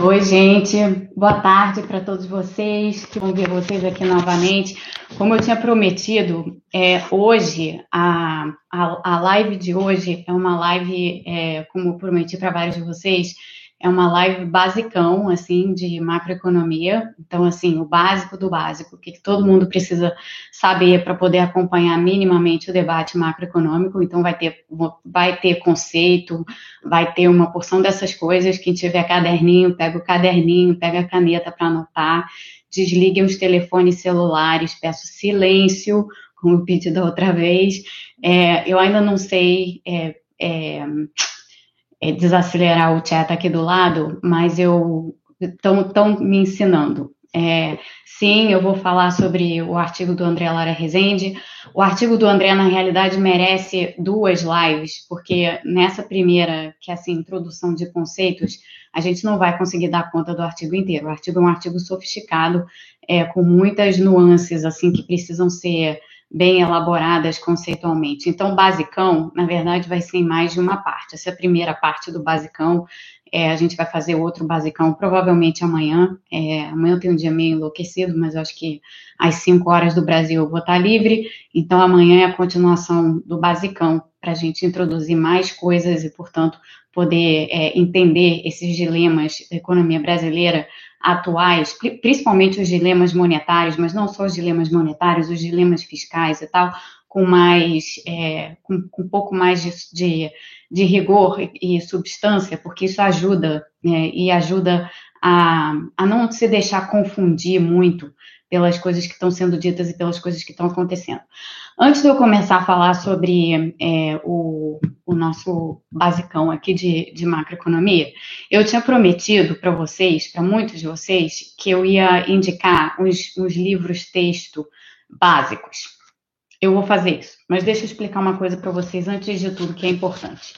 Oi, gente. Boa tarde para todos vocês que vão ver vocês aqui novamente. Como eu tinha prometido, é, hoje, a, a, a live de hoje é uma live, é, como eu prometi para vários de vocês, é uma live basicão, assim, de macroeconomia. Então, assim, o básico do básico, o que todo mundo precisa saber para poder acompanhar minimamente o debate macroeconômico. Então, vai ter, vai ter conceito, vai ter uma porção dessas coisas. Quem tiver caderninho, pega o caderninho, pega a caneta para anotar. Desliguem os telefones celulares, peço silêncio, como eu pedi da outra vez. É, eu ainda não sei... É, é, desacelerar o chat aqui do lado, mas eu estão me ensinando. É, sim, eu vou falar sobre o artigo do André Lara Rezende. O artigo do André, na realidade, merece duas lives, porque nessa primeira, que é essa introdução de conceitos, a gente não vai conseguir dar conta do artigo inteiro. O artigo é um artigo sofisticado, é, com muitas nuances, assim, que precisam ser bem elaboradas conceitualmente. Então, basicão, na verdade, vai ser em mais de uma parte. Essa é primeira parte do basicão. É, a gente vai fazer outro basicão provavelmente amanhã. É, amanhã tem um dia meio enlouquecido, mas eu acho que às 5 horas do Brasil eu vou estar livre. Então, amanhã é a continuação do basicão, para a gente introduzir mais coisas e, portanto, poder é, entender esses dilemas da economia brasileira atuais, principalmente os dilemas monetários, mas não só os dilemas monetários, os dilemas fiscais e tal, com mais, é, com, com, um pouco mais de, de, de, rigor e substância, porque isso ajuda né, e ajuda a, a não se deixar confundir muito pelas coisas que estão sendo ditas e pelas coisas que estão acontecendo. Antes de eu começar a falar sobre é, o, o, nosso basicão aqui de, de macroeconomia, eu tinha prometido para vocês, para muitos de vocês, que eu ia indicar os, os livros texto básicos. Eu vou fazer isso, mas deixa eu explicar uma coisa para vocês antes de tudo que é importante.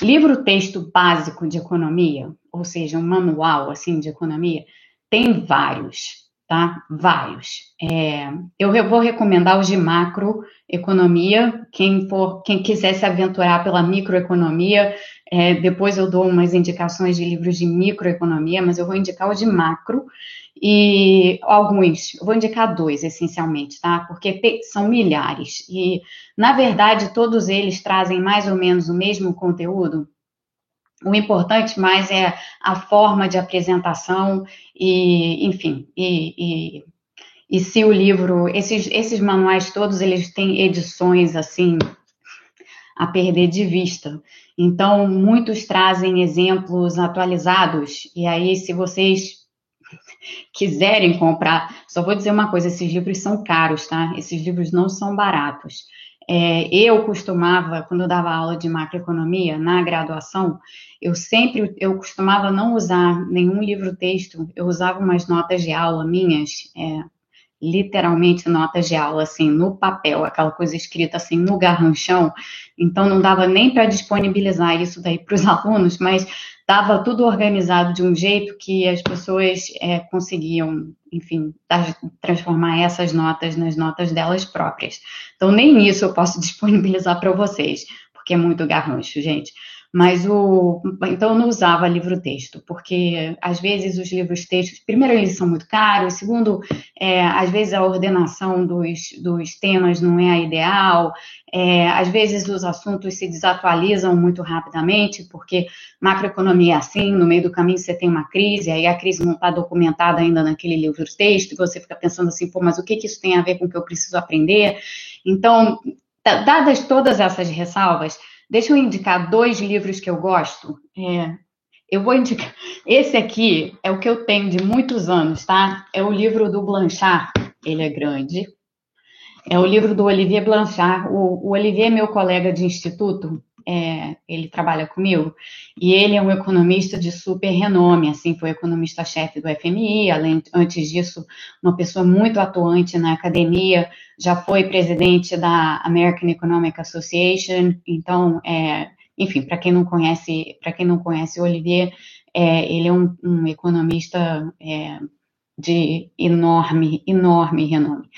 Livro texto básico de economia, ou seja, um manual assim de economia, tem vários tá? Vários. É, eu vou recomendar os de macroeconomia, quem for, quem quiser se aventurar pela microeconomia, é, depois eu dou umas indicações de livros de microeconomia, mas eu vou indicar o de macro e alguns, vou indicar dois essencialmente, tá? Porque são milhares e, na verdade, todos eles trazem mais ou menos o mesmo conteúdo, o importante mais é a forma de apresentação e, enfim, e, e, e se o livro, esses, esses manuais todos, eles têm edições, assim, a perder de vista. Então, muitos trazem exemplos atualizados, e aí, se vocês quiserem comprar, só vou dizer uma coisa: esses livros são caros, tá? Esses livros não são baratos. É, eu costumava, quando eu dava aula de macroeconomia na graduação, eu sempre, eu costumava não usar nenhum livro-texto, eu usava umas notas de aula minhas, é, literalmente notas de aula, assim, no papel, aquela coisa escrita assim no garranchão, então não dava nem para disponibilizar isso daí para os alunos, mas estava tudo organizado de um jeito que as pessoas é, conseguiam, enfim, transformar essas notas nas notas delas próprias. Então, nem isso eu posso disponibilizar para vocês, porque é muito garrancho, gente. Mas o. Então, eu não usava livro-texto, porque às vezes os livros-textos, primeiro, eles são muito caros, segundo, é, às vezes a ordenação dos, dos temas não é a ideal, é, às vezes os assuntos se desatualizam muito rapidamente, porque macroeconomia é assim, no meio do caminho você tem uma crise, aí a crise não está documentada ainda naquele livro-texto, e você fica pensando assim, pô, mas o que, que isso tem a ver com o que eu preciso aprender? Então, dadas todas essas ressalvas, Deixa eu indicar dois livros que eu gosto. É, eu vou indicar. Esse aqui é o que eu tenho de muitos anos, tá? É o livro do Blanchard. Ele é grande. É o livro do Olivier Blanchard. O, o Olivier é meu colega de instituto é, ele trabalha comigo, e ele é um economista de super renome, assim, foi economista-chefe do FMI, além, antes disso, uma pessoa muito atuante na academia, já foi presidente da American Economic Association, então, é, enfim, para quem não conhece, para quem não conhece o Olivier, é, ele é um, um economista é, de enorme, enorme renome.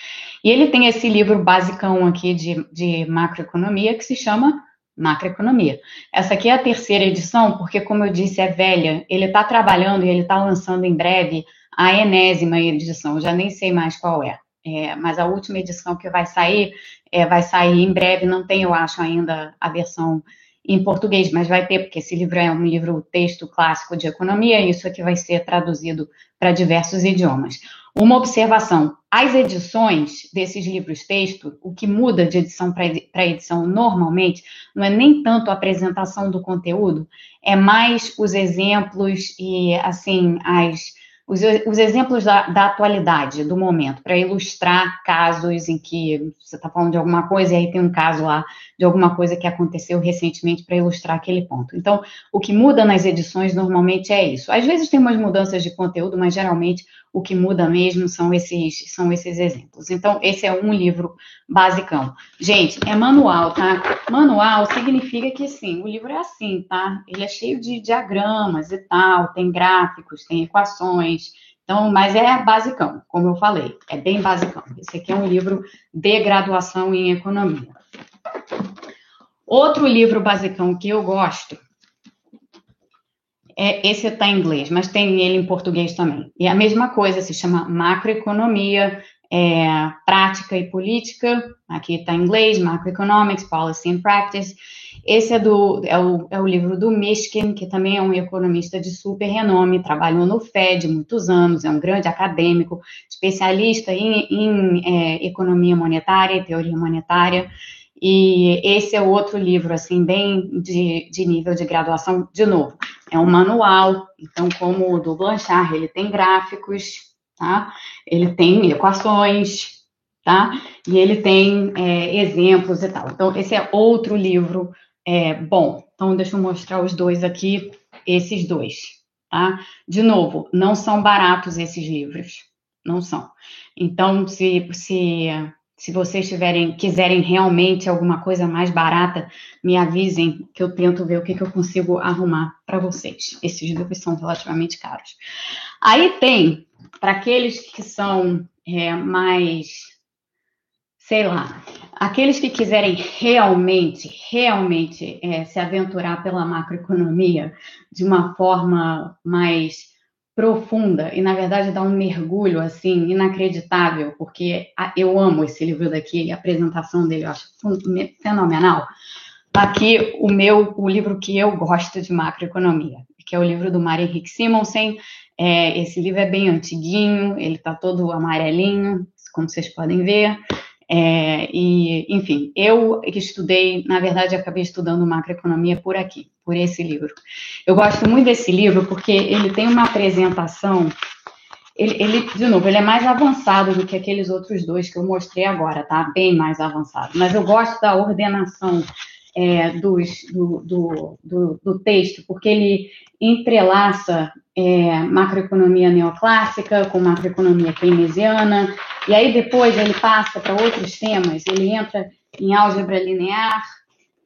E ele tem esse livro basicão aqui de, de macroeconomia que se chama macroeconomia. Essa aqui é a terceira edição, porque, como eu disse, é velha. Ele está trabalhando e ele está lançando em breve a enésima edição, eu já nem sei mais qual é. é. mas a última edição que vai sair, é, vai sair em breve, não tem, eu acho, ainda a versão em português, mas vai ter, porque esse livro é um livro texto clássico de economia, e isso aqui vai ser traduzido para diversos idiomas. Uma observação: as edições desses livros texto, o que muda de edição para edição normalmente, não é nem tanto a apresentação do conteúdo, é mais os exemplos e assim as os, os exemplos da, da, atualidade, do momento, para ilustrar casos em que você está falando de alguma coisa e aí tem um caso lá de alguma coisa que aconteceu recentemente para ilustrar aquele ponto. Então, o que muda nas edições normalmente é isso. Às vezes tem umas mudanças de conteúdo, mas geralmente o que muda mesmo são esses, são esses exemplos. Então, esse é um livro basicão. Gente, é manual, tá? Manual significa que, sim, o livro é assim, tá? Ele é cheio de diagramas e tal, tem gráficos, tem equações. Então, mas é basicão, como eu falei, é bem basicão. Esse aqui é um livro de graduação em economia. Outro livro basicão que eu gosto é, esse está em inglês, mas tem ele em português também. E a mesma coisa, se chama Macroeconomia, é, Prática e Política. Aqui está em inglês, Macroeconomics, Policy and Practice. Esse é, do, é, o, é o livro do Mishkin, que também é um economista de super renome, trabalhou no FED muitos anos, é um grande acadêmico, especialista em, em é, economia monetária e teoria monetária. E esse é outro livro, assim, bem de, de nível de graduação, de novo. É um manual, então, como o do Blanchard, ele tem gráficos, tá? Ele tem equações, tá? E ele tem é, exemplos e tal. Então, esse é outro livro é, bom. Então, deixa eu mostrar os dois aqui, esses dois, tá? De novo, não são baratos esses livros, não são. Então, se, se se vocês tiverem, quiserem realmente alguma coisa mais barata, me avisem que eu tento ver o que, que eu consigo arrumar para vocês. Esses livros são relativamente caros. Aí tem, para aqueles que são é, mais, sei lá, aqueles que quiserem realmente, realmente é, se aventurar pela macroeconomia de uma forma mais profunda e, na verdade, dá um mergulho, assim, inacreditável, porque eu amo esse livro daqui, a apresentação dele eu acho fenomenal. Aqui, o meu, o livro que eu gosto de macroeconomia, que é o livro do Mário Henrique Simonsen. É, esse livro é bem antiguinho, ele está todo amarelinho, como vocês podem ver. É, e, enfim, eu estudei, na verdade, acabei estudando macroeconomia por aqui, por esse livro. Eu gosto muito desse livro porque ele tem uma apresentação. Ele, ele, de novo, ele é mais avançado do que aqueles outros dois que eu mostrei agora, tá? Bem mais avançado. Mas eu gosto da ordenação é, dos, do, do, do, do, texto, porque ele entrelaça é, macroeconomia neoclássica com macroeconomia keynesiana, e aí depois ele passa para outros temas, ele entra em álgebra linear,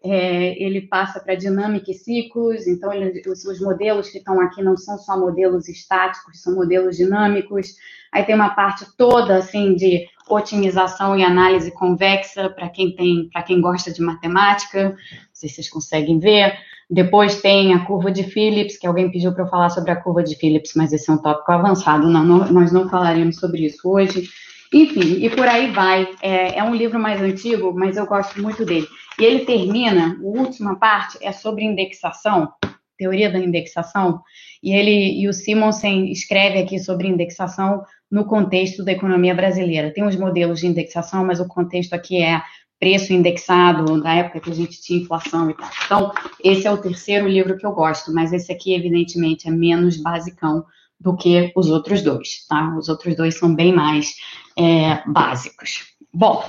é, ele passa para dinâmica e ciclos, então ele, os, os, modelos que estão aqui não são só modelos estáticos, são modelos dinâmicos. Aí tem uma parte toda assim de otimização e análise convexa para quem tem, para quem gosta de matemática, não sei se vocês conseguem ver. Depois tem a curva de Phillips, que alguém pediu para eu falar sobre a curva de Phillips, mas esse é um tópico avançado, não, não, nós não falaremos sobre isso hoje. Enfim, e por aí vai. É, é, um livro mais antigo, mas eu gosto muito dele. E ele termina, a última parte é sobre indexação, teoria da indexação, e ele e o Simonsen escreve aqui sobre indexação no contexto da economia brasileira. Tem os modelos de indexação, mas o contexto aqui é preço indexado, na época que a gente tinha inflação e tal. Então, esse é o terceiro livro que eu gosto, mas esse aqui, evidentemente, é menos basicão do que os outros dois, tá? Os outros dois são bem mais é, básicos. Bom,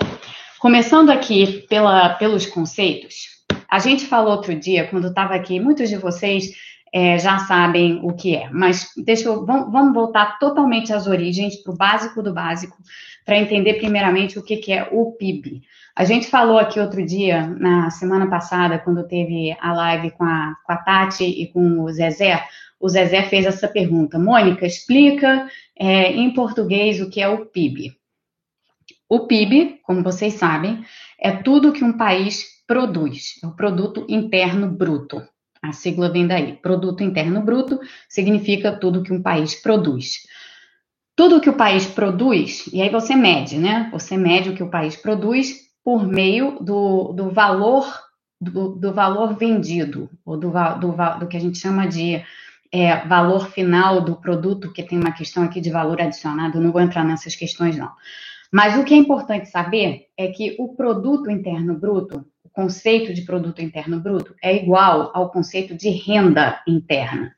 começando aqui pela, pelos conceitos, a gente falou outro dia, quando estava aqui, muitos de vocês é, já sabem o que é, mas deixa eu, vamos, voltar totalmente às origens, para o básico do básico, para entender primeiramente o que, que é o PIB. A gente falou aqui outro dia, na semana passada, quando teve a live com a, com a Tati e com o Zezé, o Zezé fez essa pergunta. Mônica, explica é, em português o que é o PIB. O PIB, como vocês sabem, é tudo que um país produz, é o produto interno bruto. A sigla vem daí. Produto interno bruto significa tudo que um país produz. Tudo que o país produz, e aí você mede, né? Você mede o que o país produz por meio do, do valor do, do, valor vendido, ou do, do, do, que a gente chama de é, valor final do produto, que tem uma questão aqui de valor adicionado, não vou entrar nessas questões, não. Mas o que é importante saber é que o produto interno bruto, conceito de produto interno bruto, é igual ao conceito de renda interna.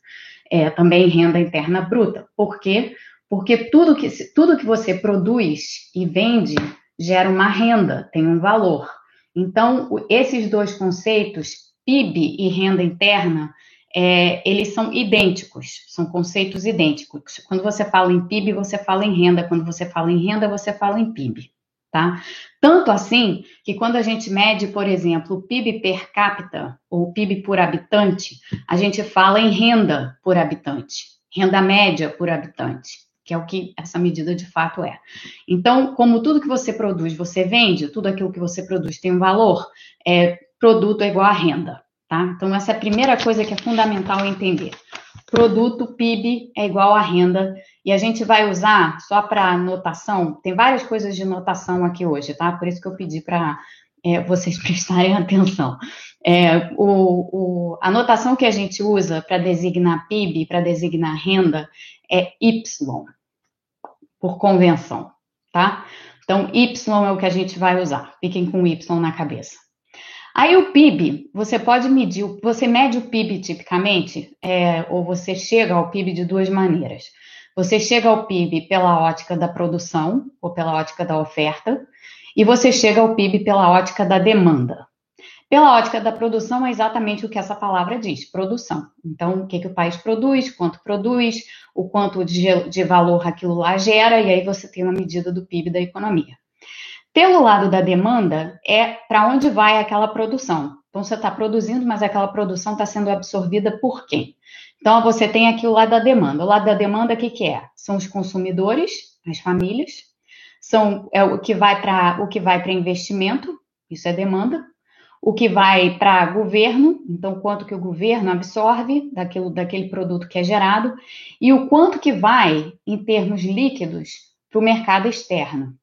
É, também renda interna bruta. Por quê? Porque tudo que, tudo que você produz e vende gera uma renda, tem um valor. Então, esses dois conceitos, PIB e renda interna, é, eles são idênticos, são conceitos idênticos. Quando você fala em PIB, você fala em renda, quando você fala em renda, você fala em PIB, tá? Tanto assim que quando a gente mede, por exemplo, o PIB per capita ou PIB por habitante, a gente fala em renda por habitante, renda média por habitante, que é o que essa medida de fato é. Então, como tudo que você produz, você vende, tudo aquilo que você produz tem um valor, é, produto é igual a renda, Tá? Então, essa é a primeira coisa que é fundamental entender. Produto PIB é igual a renda, e a gente vai usar só para notação, tem várias coisas de notação aqui hoje, tá? Por isso que eu pedi para é, vocês prestarem atenção. É, o, o, a notação que a gente usa para designar PIB, para designar renda, é Y, por convenção, tá? Então, Y é o que a gente vai usar. Fiquem com Y na cabeça. Aí o PIB, você pode medir, você mede o PIB tipicamente, é, ou você chega ao PIB de duas maneiras. Você chega ao PIB pela ótica da produção, ou pela ótica da oferta, e você chega ao PIB pela ótica da demanda. Pela ótica da produção, é exatamente o que essa palavra diz: produção. Então, o que, que o país produz, quanto produz, o quanto de, de valor aquilo lá gera, e aí você tem uma medida do PIB da economia. Pelo lado da demanda, é para onde vai aquela produção. Então, você está produzindo, mas aquela produção está sendo absorvida por quem? Então, você tem aqui o lado da demanda. O lado da demanda, o que, que é? São os consumidores, as famílias, são é o que vai para o que vai para investimento, isso é demanda. O que vai para governo, então quanto que o governo absorve daquilo, daquele produto que é gerado, e o quanto que vai, em termos líquidos, para o mercado externo.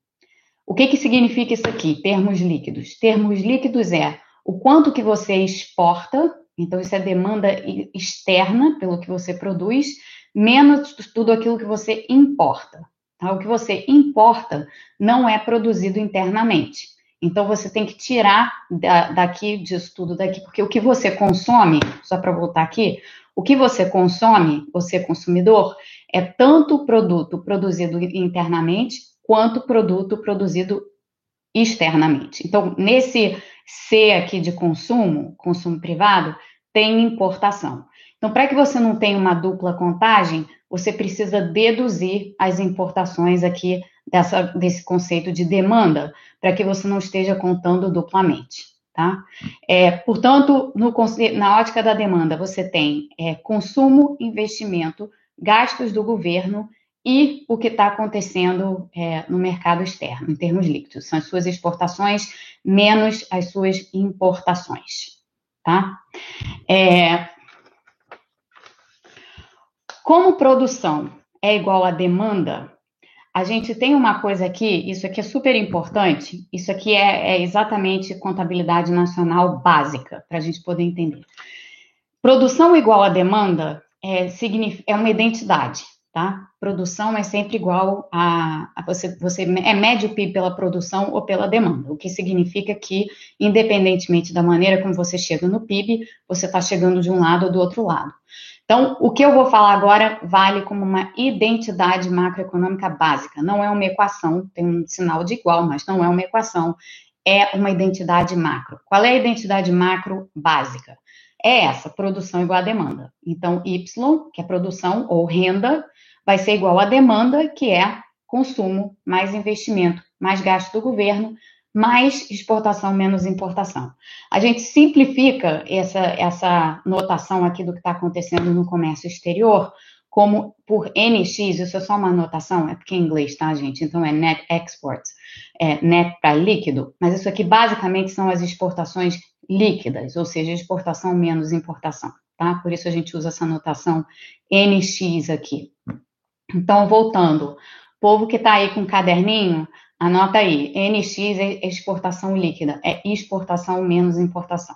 O que, que significa isso aqui, termos líquidos? Termos líquidos é o quanto que você exporta, então isso é demanda externa pelo que você produz, menos tudo aquilo que você importa. Tá? O que você importa não é produzido internamente. Então você tem que tirar da, daqui disso tudo daqui, porque o que você consome, só para voltar aqui, o que você consome, você consumidor, é tanto produto produzido internamente quanto produto produzido externamente. Então, nesse C aqui de consumo, consumo privado, tem importação. Então, para que você não tenha uma dupla contagem, você precisa deduzir as importações aqui dessa, desse conceito de demanda, para que você não esteja contando duplamente. Tá? É, portanto, no, na ótica da demanda, você tem é, consumo, investimento, gastos do governo e o que está acontecendo é, no mercado externo, em termos líquidos. São as suas exportações menos as suas importações. Tá? É, como produção é igual a demanda, a gente tem uma coisa aqui, isso aqui é super importante, isso aqui é, é exatamente contabilidade nacional básica, para a gente poder entender. Produção igual a demanda é, é uma identidade tá? Produção é sempre igual a, a, você, você é médio PIB pela produção ou pela demanda, o que significa que, independentemente da maneira como você chega no PIB, você está chegando de um lado ou do outro lado. Então, o que eu vou falar agora vale como uma identidade macroeconômica básica. Não é uma equação, tem um sinal de igual, mas não é uma equação. É uma identidade macro. Qual é a identidade macro básica? É essa, produção igual a demanda. Então, Y, que é produção ou renda, vai ser igual à demanda, que é consumo, mais investimento, mais gasto do governo, mais exportação, menos importação. A gente simplifica essa, essa notação aqui do que está acontecendo no comércio exterior como por NX, isso é só uma anotação, é porque é inglês, tá, gente? Então é net exports, é net para líquido, mas isso aqui basicamente são as exportações líquidas, ou seja, exportação menos importação, tá? Por isso a gente usa essa anotação NX aqui. Então, voltando, povo que está aí com caderninho, anota aí, NX é exportação líquida, é exportação menos importação.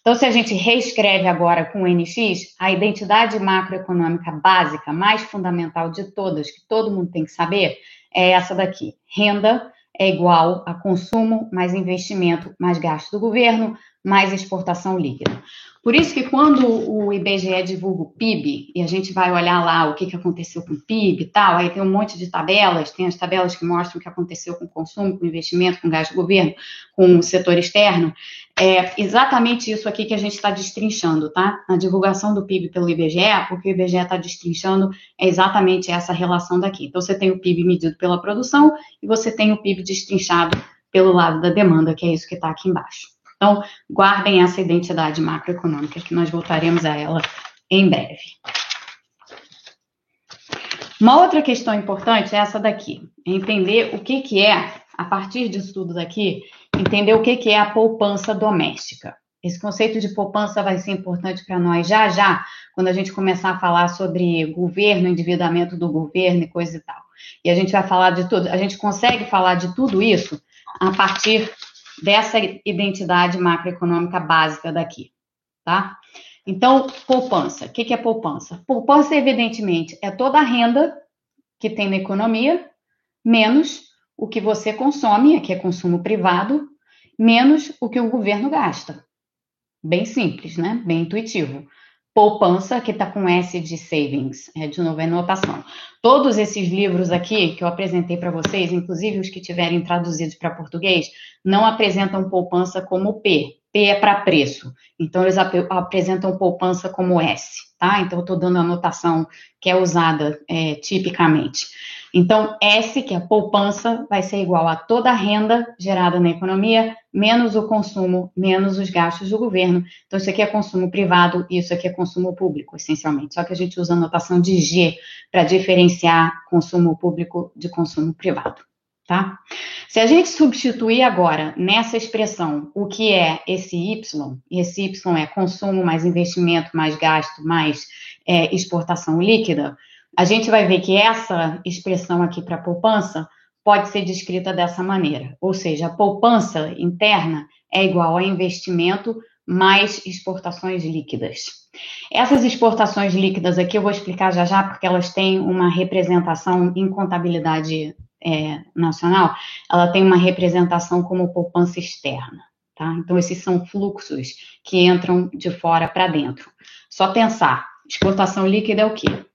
Então, se a gente reescreve agora com NX, a identidade macroeconômica básica, mais fundamental de todas, que todo mundo tem que saber, é essa daqui. Renda é igual a consumo mais investimento mais gasto do governo mais exportação líquida. Por isso que quando o IBGE divulga o PIB, e a gente vai olhar lá o que, que aconteceu com o PIB e tal, aí tem um monte de tabelas, tem as tabelas que mostram o que aconteceu com o consumo, com o investimento, com o gasto do governo, com o setor externo, é exatamente isso aqui que a gente está destrinchando, tá? Na divulgação do PIB pelo IBGE, o que o IBGE está destrinchando é exatamente essa relação daqui. Então, você tem o PIB medido pela produção e você tem o PIB destrinchado pelo lado da demanda, que é isso que está aqui embaixo. Então, guardem essa identidade macroeconômica, que nós voltaremos a ela em breve. Uma outra questão importante é essa daqui, é entender o que, que é, a partir disso tudo daqui, entender o que, que é a poupança doméstica. Esse conceito de poupança vai ser importante para nós já já, quando a gente começar a falar sobre governo, endividamento do governo e coisa e tal. E a gente vai falar de tudo, a gente consegue falar de tudo isso a partir dessa identidade macroeconômica básica daqui, tá? Então, poupança. O que é poupança? Poupança, evidentemente, é toda a renda que tem na economia, menos o que você consome, aqui é consumo privado, menos o que o governo gasta. Bem simples, né? Bem intuitivo poupança, que está com S de savings, é, de novo, é notação. Todos esses livros aqui que eu apresentei para vocês, inclusive os que tiverem traduzidos para português, não apresentam poupança como P. P é para preço. Então, eles ap apresentam poupança como S, tá? Então, eu estou dando a notação que é usada é, tipicamente. Então, S, que é poupança, vai ser igual a toda a renda gerada na economia, menos o consumo, menos os gastos do governo. Então, isso aqui é consumo privado e isso aqui é consumo público, essencialmente. Só que a gente usa a notação de G para diferenciar consumo público de consumo privado. Tá? Se a gente substituir agora nessa expressão o que é esse Y, esse Y é consumo mais investimento, mais gasto, mais é, exportação líquida, a gente vai ver que essa expressão aqui para poupança pode ser descrita dessa maneira, ou seja, a poupança interna é igual a investimento mais exportações líquidas. Essas exportações líquidas aqui eu vou explicar já já, porque elas têm uma representação em contabilidade é, nacional, ela tem uma representação como poupança externa. Tá? Então, esses são fluxos que entram de fora para dentro. Só pensar, exportação líquida é o quê?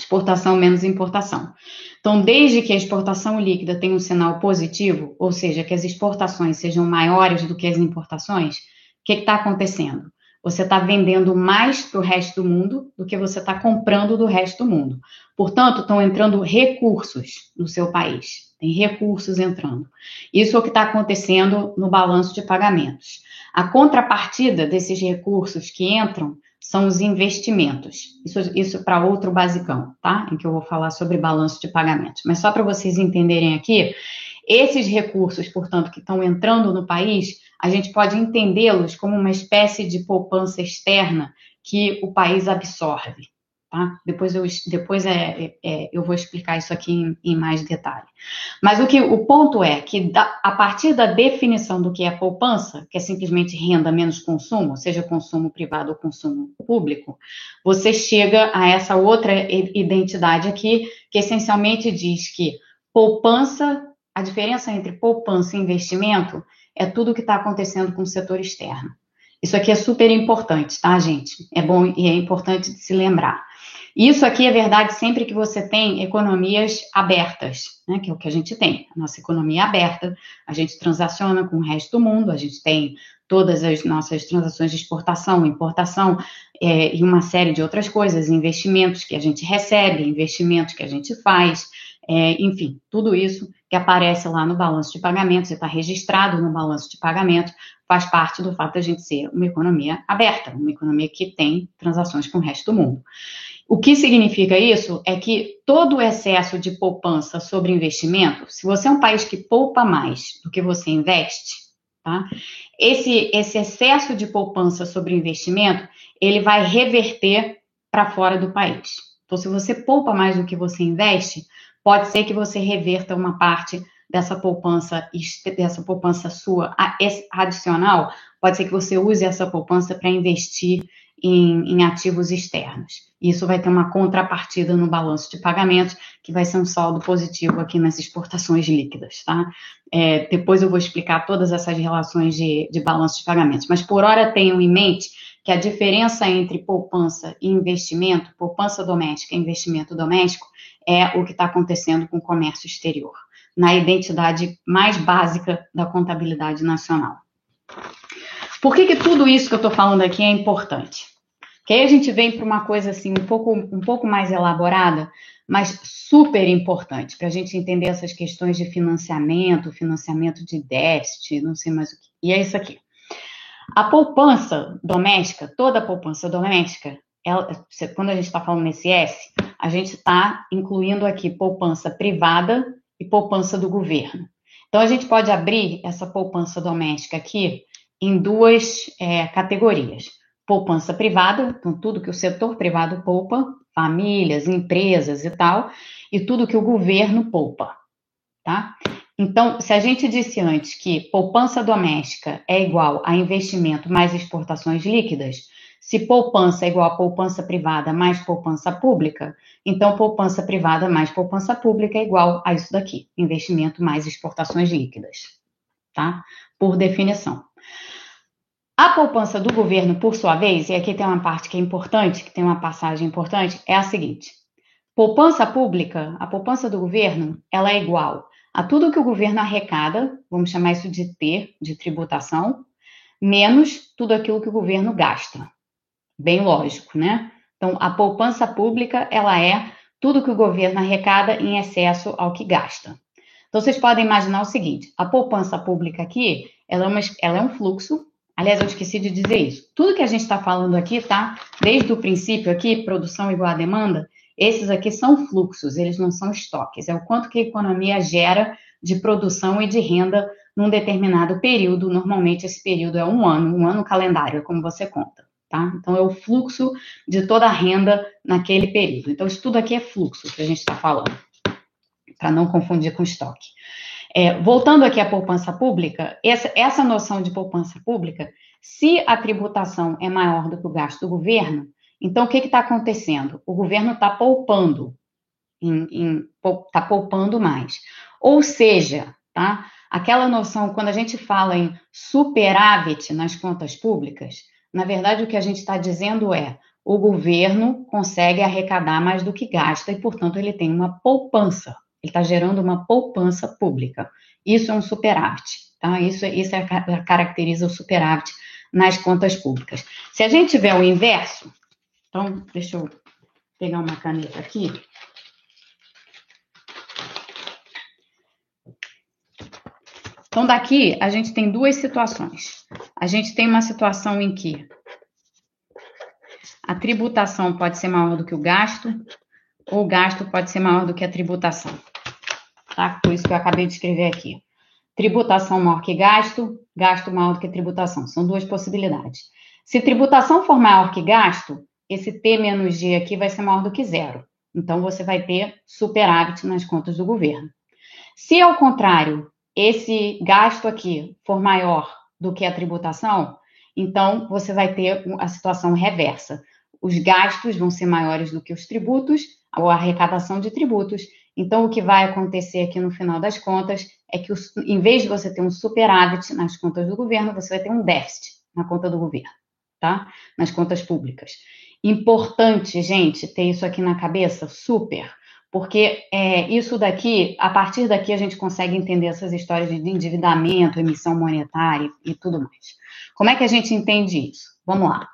exportação menos importação. Então, desde que a exportação líquida tenha um sinal positivo, ou seja, que as exportações sejam maiores do que as importações, o que está acontecendo? Você está vendendo mais para o resto do mundo do que você está comprando do resto do mundo. Portanto, estão entrando recursos no seu país. Tem recursos entrando. Isso é o que está acontecendo no balanço de pagamentos. A contrapartida desses recursos que entram são os investimentos. Isso, isso para outro basicão, tá? Em que eu vou falar sobre balanço de pagamentos. Mas só para vocês entenderem aqui, esses recursos, portanto, que estão entrando no país, a gente pode entendê-los como uma espécie de poupança externa que o país absorve. Tá? Depois, eu, depois é, é, é, eu vou explicar isso aqui em, em, mais detalhe. Mas o, que, o ponto é que, da, a partir da definição do que é poupança, que é simplesmente renda menos consumo, seja consumo privado ou consumo público, você chega a essa outra identidade aqui, que essencialmente diz que poupança, a diferença entre poupança e investimento é tudo o que está acontecendo com o setor externo. Isso aqui é super importante, tá, gente? É bom e é importante de se lembrar. Isso aqui é verdade sempre que você tem economias abertas, né, que é o que a gente tem. A nossa economia é aberta, a gente transaciona com o resto do mundo, a gente tem todas as nossas transações de exportação, importação é, e uma série de outras coisas, investimentos que a gente recebe, investimentos que a gente faz, é, enfim, tudo isso que aparece lá no balanço de pagamentos, está registrado no balanço de pagamentos, faz parte do fato de a gente ser uma economia aberta, uma economia que tem transações com o resto do mundo. O que significa isso é que todo o excesso de poupança sobre investimento, se você é um país que poupa mais do que você investe, tá? Esse, esse excesso de poupança sobre investimento, ele vai reverter para fora do país. Então, se você poupa mais do que você investe, pode ser que você reverta uma parte dessa poupança, dessa poupança sua adicional, pode ser que você use essa poupança para investir em, em, ativos externos. Isso vai ter uma contrapartida no balanço de pagamentos, que vai ser um saldo positivo aqui nas exportações líquidas, tá? É, depois eu vou explicar todas essas relações de, de balanço de pagamentos, mas por hora tenham em mente que a diferença entre poupança e investimento, poupança doméstica e investimento doméstico, é o que está acontecendo com o comércio exterior, na identidade mais básica da contabilidade nacional. Por que, que tudo isso que eu estou falando aqui é importante? Que aí a gente vem para uma coisa assim um pouco, um pouco mais elaborada, mas super importante para a gente entender essas questões de financiamento, financiamento de déficit, não sei mais o que. E é isso aqui. A poupança doméstica, toda a poupança doméstica, ela, quando a gente está falando nesse S, a gente está incluindo aqui poupança privada e poupança do governo. Então, a gente pode abrir essa poupança doméstica aqui em duas é, categorias. Poupança privada, então tudo que o setor privado poupa, famílias, empresas e tal, e tudo que o governo poupa, tá? Então, se a gente disse antes que poupança doméstica é igual a investimento mais exportações líquidas, se poupança é igual a poupança privada mais poupança pública, então poupança privada mais poupança pública é igual a isso daqui, investimento mais exportações líquidas, tá? Por definição. A poupança do governo, por sua vez, e aqui tem uma parte que é importante, que tem uma passagem importante, é a seguinte: poupança pública, a poupança do governo, ela é igual a tudo que o governo arrecada, vamos chamar isso de T, de tributação, menos tudo aquilo que o governo gasta. Bem lógico, né? Então, a poupança pública, ela é tudo que o governo arrecada em excesso ao que gasta. Então, vocês podem imaginar o seguinte: a poupança pública aqui, ela é, uma, ela é um fluxo. Aliás, eu esqueci de dizer isso. Tudo que a gente está falando aqui, tá? Desde o princípio aqui, produção igual a demanda, esses aqui são fluxos, eles não são estoques. É o quanto que a economia gera de produção e de renda num determinado período. Normalmente, esse período é um ano, um ano calendário, é como você conta. Tá? Então, é o fluxo de toda a renda naquele período. Então, isso tudo aqui é fluxo que a gente está falando, para não confundir com estoque. É, voltando aqui à poupança pública, essa, essa noção de poupança pública, se a tributação é maior do que o gasto do governo, então, o que está acontecendo? O governo está poupando, está poupando mais. Ou seja, tá? aquela noção, quando a gente fala em superávit nas contas públicas, na verdade o que a gente está dizendo é o governo consegue arrecadar mais do que gasta e, portanto, ele tem uma poupança. Ele está gerando uma poupança pública. Isso é um superávit, tá? Isso, isso é, caracteriza o superávit nas contas públicas. Se a gente tiver o inverso, então, deixa eu pegar uma caneta aqui. Então, daqui a gente tem duas situações. A gente tem uma situação em que a tributação pode ser maior do que o gasto, ou o gasto pode ser maior do que a tributação. Tá? Por isso que eu acabei de escrever aqui. Tributação maior que gasto, gasto maior do que tributação. São duas possibilidades. Se tributação for maior que gasto, esse T menos G aqui vai ser maior do que zero. Então, você vai ter superávit nas contas do governo. Se, ao contrário, esse gasto aqui for maior do que a tributação, então você vai ter a situação reversa. Os gastos vão ser maiores do que os tributos, ou a arrecadação de tributos. Então, o que vai acontecer aqui no final das contas é que, em vez de você ter um superávit nas contas do governo, você vai ter um déficit na conta do governo, tá? Nas contas públicas. Importante, gente, ter isso aqui na cabeça, super, porque é, isso daqui, a partir daqui a gente consegue entender essas histórias de endividamento, emissão monetária e tudo mais. Como é que a gente entende isso? Vamos lá.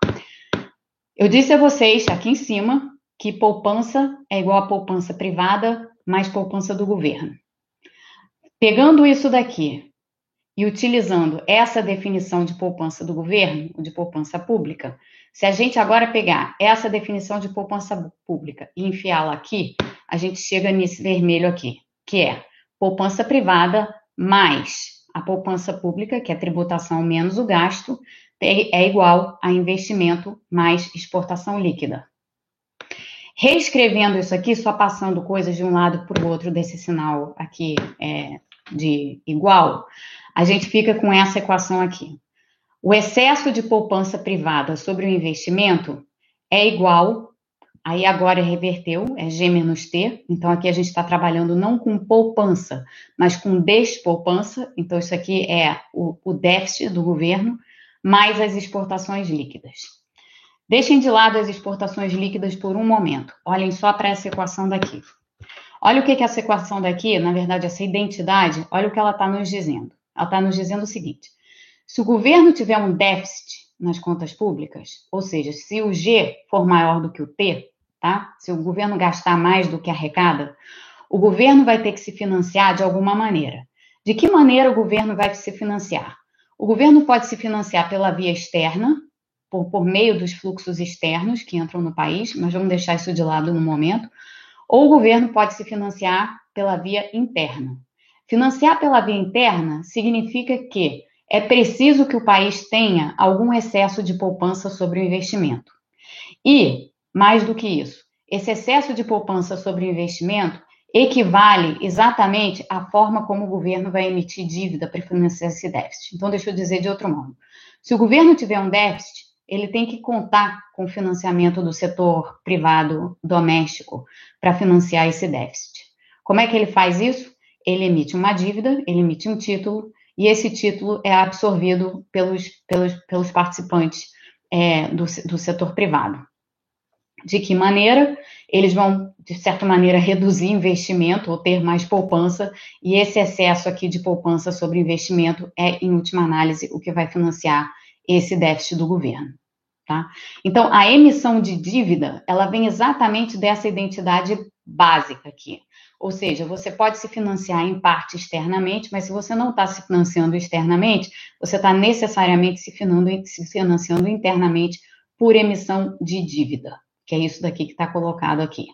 Eu disse a vocês aqui em cima que poupança é igual a poupança privada mais poupança do governo. Pegando isso daqui e utilizando essa definição de poupança do governo, de poupança pública, Se a gente agora pegar essa definição de poupança pública e enfiá-la aqui, a gente chega nesse vermelho aqui, que é poupança privada mais a poupança pública, que é tributação menos o gasto, é igual a investimento mais exportação líquida. Reescrevendo isso aqui, só passando coisas de um lado para o outro desse sinal aqui é, de igual, a gente fica com essa equação aqui. O excesso de poupança privada sobre o investimento é igual, aí agora reverteu, é G menos T, então aqui a gente está trabalhando não com poupança, mas com despoupança, então isso aqui é o, o déficit do governo, mais as exportações líquidas. Deixem de lado as exportações líquidas por um momento, olhem só para essa equação daqui. Olha o que, que essa equação daqui, na verdade, essa identidade, olha o que ela está nos dizendo. Ela está nos dizendo o seguinte: se o governo tiver um déficit nas contas públicas, ou seja, se o G for maior do que o T, tá? Se o governo gastar mais do que arrecada, o governo vai ter que se financiar de alguma maneira. De que maneira o governo vai se financiar? O governo pode se financiar pela via externa, por, por meio dos fluxos externos que entram no país, mas vamos deixar isso de lado no momento, ou o governo pode se financiar pela via interna. Financiar pela via interna significa que é preciso que o país tenha algum excesso de poupança sobre o investimento. E, mais do que isso, esse excesso de poupança sobre o investimento equivale exatamente à forma como o governo vai emitir dívida para financiar esse déficit. Então, deixa eu dizer de outro modo. Se o governo tiver um déficit, ele tem que contar com o financiamento do setor privado doméstico para financiar esse déficit. Como é que ele faz isso? Ele emite uma dívida, ele emite um título, e esse título é absorvido pelos, pelos, pelos participantes é, do, do setor privado. De que maneira? Eles vão, de certa maneira, reduzir investimento ou ter mais poupança, e esse excesso aqui de poupança sobre investimento é, em última análise, o que vai financiar esse déficit do governo. Tá? Então, a emissão de dívida, ela vem exatamente dessa identidade básica aqui. Ou seja, você pode se financiar em parte externamente, mas se você não está se financiando externamente, você está necessariamente se financiando, internamente por emissão de dívida, que é isso daqui que está colocado aqui.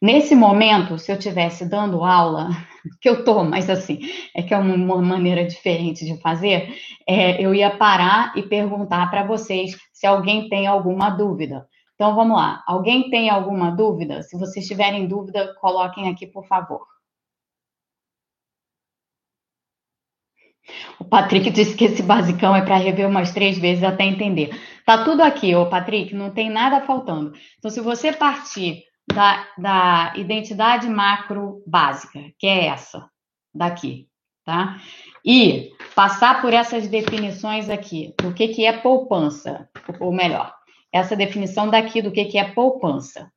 Nesse momento, se eu estivesse dando aula, que eu estou, mas assim, é que é uma maneira diferente de fazer, é, eu ia parar e perguntar para vocês se alguém tem alguma dúvida. Então vamos lá. Alguém tem alguma dúvida? Se vocês tiverem dúvida, coloquem aqui, por favor. O Patrick disse que esse basicão é para rever umas três vezes até entender. Tá tudo aqui, ô Patrick, não tem nada faltando. Então, se você partir da, da identidade macro básica, que é essa daqui, tá? E passar por essas definições aqui, do que, que é poupança, ou melhor, essa definição daqui do que, é poupança.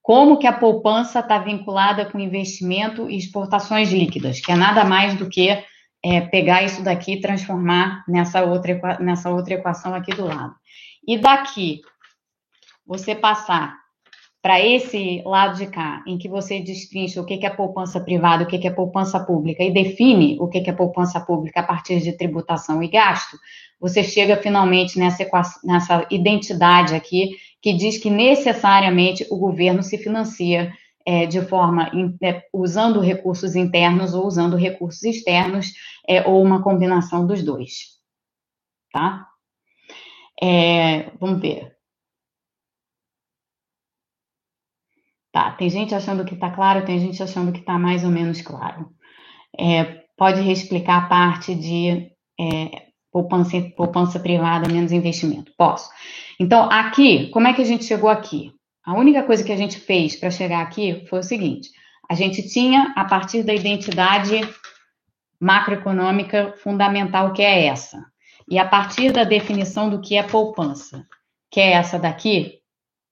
Como que a poupança está vinculada com investimento e exportações líquidas, que é nada mais do que é, pegar isso daqui e transformar nessa outra, nessa outra equação aqui do lado. E daqui, você passar para esse lado de cá, em que você destrincha o que é poupança privada, o que é poupança pública, e define o que é poupança pública a partir de tributação e gasto, você chega finalmente nessa, nessa identidade aqui, que diz que necessariamente o governo se financia é, de forma é, usando recursos internos ou usando recursos externos, é, ou uma combinação dos dois. Tá? É, vamos ver. Tá, tem gente achando que está claro, tem gente achando que está mais ou menos claro. É, pode reexplicar a parte de é, poupança, poupança privada, menos investimento? Posso. Então, aqui, como é que a gente chegou aqui? A única coisa que a gente fez para chegar aqui foi o seguinte: a gente tinha, a partir da identidade macroeconômica fundamental, que é essa, e a partir da definição do que é poupança, que é essa daqui,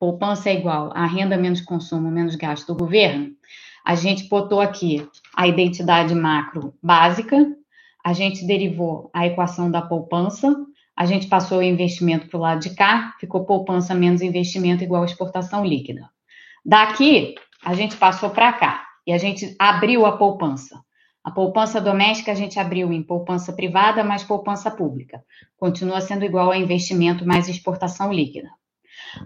poupança é igual a renda menos consumo menos gasto do governo, a gente botou aqui a identidade macro básica, a gente derivou a equação da poupança, a gente passou o investimento para o lado de cá, ficou poupança menos investimento igual exportação líquida. Daqui, a gente passou para cá e a gente abriu a poupança. A poupança doméstica a gente abriu em poupança privada mais poupança pública. Continua sendo igual a investimento mais exportação líquida.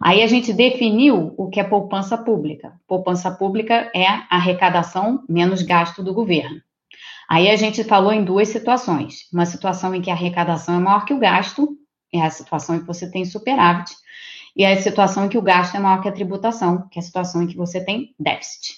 Aí a gente definiu o que é poupança pública. Poupança pública é arrecadação menos gasto do governo. Aí a gente falou em duas situações. Uma situação em que a arrecadação é maior que o gasto, é a situação em que você tem superávit, e a situação em que o gasto é maior que a tributação, que é a situação em que você tem déficit.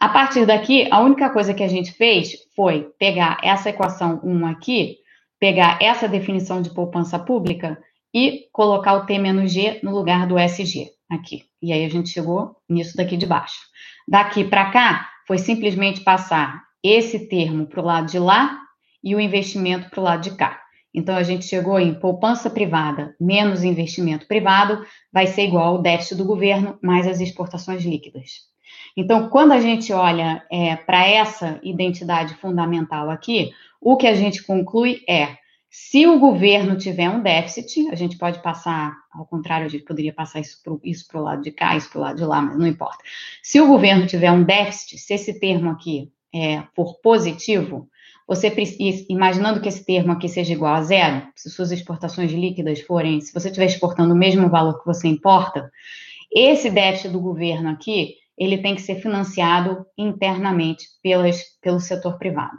A partir daqui, a única coisa que a gente fez foi pegar essa equação 1 aqui, pegar essa definição de poupança pública e colocar o T menos G no lugar do SG aqui. E aí a gente chegou nisso daqui de baixo. Daqui para cá, foi simplesmente passar esse termo para o lado de lá e o investimento para o lado de cá. Então, a gente chegou em poupança privada menos investimento privado vai ser igual ao déficit do governo mais as exportações líquidas. Então, quando a gente olha é, para essa identidade fundamental aqui, o que a gente conclui é: se o governo tiver um déficit, a gente pode passar, ao contrário, a gente poderia passar isso para o lado de cá, isso para o lado de lá, mas não importa. Se o governo tiver um déficit, se esse termo aqui é, for positivo, você imaginando que esse termo aqui seja igual a zero, se suas exportações líquidas forem, se você estiver exportando o mesmo valor que você importa, esse déficit do governo aqui, ele tem que ser financiado internamente pelas, pelo setor privado.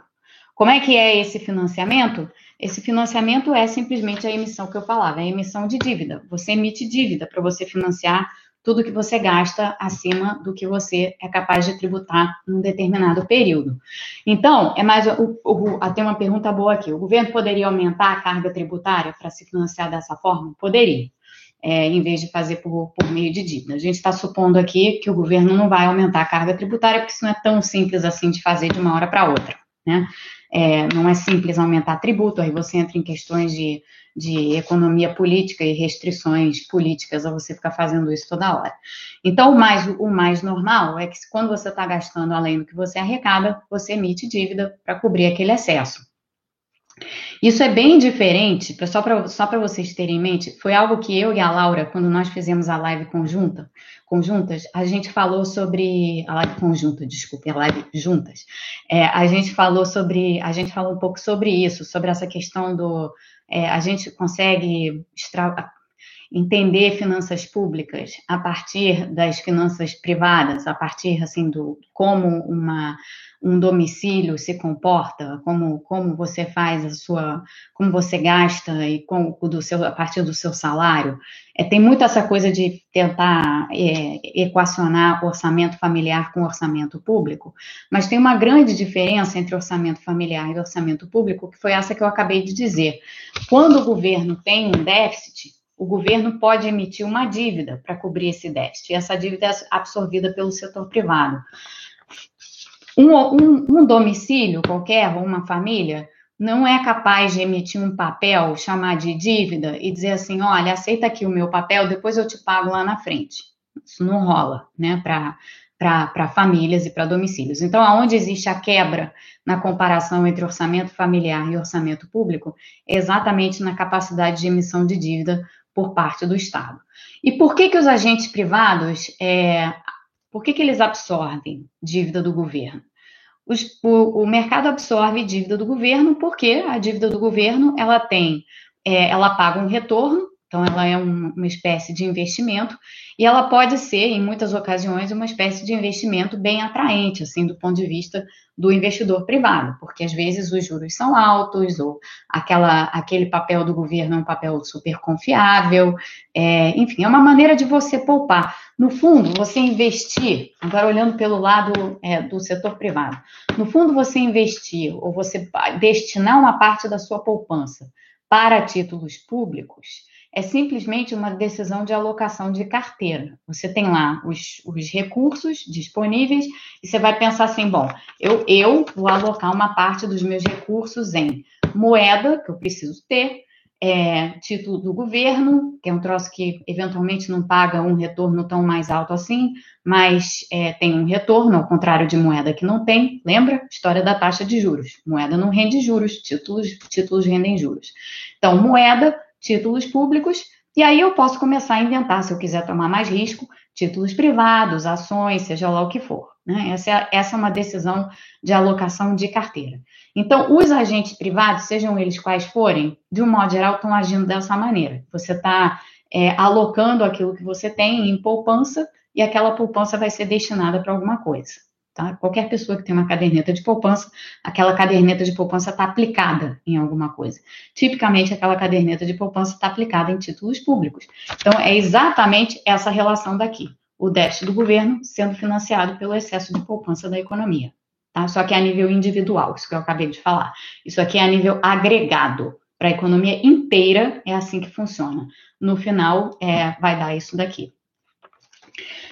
Como é que é esse financiamento? Esse financiamento é simplesmente a emissão que eu falava, é a emissão de dívida. Você emite dívida para você financiar tudo que você gasta acima do que você é capaz de tributar em um determinado período. Então, é mais o, tem uma pergunta boa aqui. O governo poderia aumentar a carga tributária para se financiar dessa forma? Poderia. É, em vez de fazer por, por meio de dívida. A gente está supondo aqui que o governo não vai aumentar a carga tributária, porque isso não é tão simples assim de fazer de uma hora para outra. Né? É, não é simples aumentar tributo, aí você entra em questões de de economia política e restrições políticas a você ficar fazendo isso toda hora. Então, o mais, o mais normal é que quando você está gastando além do que você arrecada, você emite dívida para cobrir aquele excesso. Isso é bem diferente, só para só vocês terem em mente, foi algo que eu e a Laura, quando nós fizemos a live conjunta, conjuntas, a gente falou sobre. A live conjunta, desculpe, a live juntas. É, a gente falou sobre. A gente falou um pouco sobre isso, sobre essa questão do, é, a gente consegue extra... entender finanças públicas a partir das finanças privadas, a partir assim do como uma um domicílio se comporta, como, como você faz a sua, como você gasta e com, do seu, a partir do seu salário. É, tem muito essa coisa de tentar é, equacionar orçamento familiar com orçamento público, mas tem uma grande diferença entre orçamento familiar e orçamento público, que foi essa que eu acabei de dizer. Quando o governo tem um déficit, o governo pode emitir uma dívida para cobrir esse déficit, e essa dívida é absorvida pelo setor privado. Um, um, um domicílio qualquer, ou uma família, não é capaz de emitir um papel, chamar de dívida e dizer assim: olha, aceita aqui o meu papel, depois eu te pago lá na frente. Isso não rola, né, para famílias e para domicílios. Então, aonde existe a quebra na comparação entre orçamento familiar e orçamento público, é exatamente na capacidade de emissão de dívida por parte do Estado. E por que, que os agentes privados é, por que, que eles absorvem dívida do governo? Os, o, o, mercado absorve dívida do governo porque a dívida do governo ela tem, é, ela paga um retorno então, ela é um, uma espécie de investimento e ela pode ser, em muitas ocasiões, uma espécie de investimento bem atraente, assim, do ponto de vista do investidor privado, porque às vezes os juros são altos ou aquela, aquele papel do governo é um papel super confiável, é, enfim, é uma maneira de você poupar. No fundo, você investir, agora olhando pelo lado é, do setor privado, no fundo, você investir ou você destinar uma parte da sua poupança para títulos públicos é simplesmente uma decisão de alocação de carteira. Você tem lá os, os recursos disponíveis e você vai pensar assim: bom, eu, eu vou alocar uma parte dos meus recursos em moeda, que eu preciso ter, é, título do governo, que é um troço que eventualmente não paga um retorno tão mais alto assim, mas é, tem um retorno, ao contrário de moeda que não tem. Lembra? História da taxa de juros. Moeda não rende juros, títulos, títulos rendem juros. Então, moeda títulos públicos, e aí eu posso começar a inventar, se eu quiser tomar mais risco, títulos privados, ações, seja lá o que for. Né? Essa, é, essa é uma decisão de alocação de carteira. Então, os agentes privados, sejam eles quais forem, de um modo geral, estão agindo dessa maneira. Você está é, alocando aquilo que você tem em poupança e aquela poupança vai ser destinada para alguma coisa. Tá? Qualquer pessoa que tem uma caderneta de poupança, aquela caderneta de poupança está aplicada em alguma coisa. Tipicamente, aquela caderneta de poupança está aplicada em títulos públicos. Então, é exatamente essa relação daqui. O déficit do governo sendo financiado pelo excesso de poupança da economia. Tá? Só que é a nível individual, isso que eu acabei de falar. Isso aqui é a nível agregado. Para a economia inteira, é assim que funciona. No final, é, vai dar isso daqui.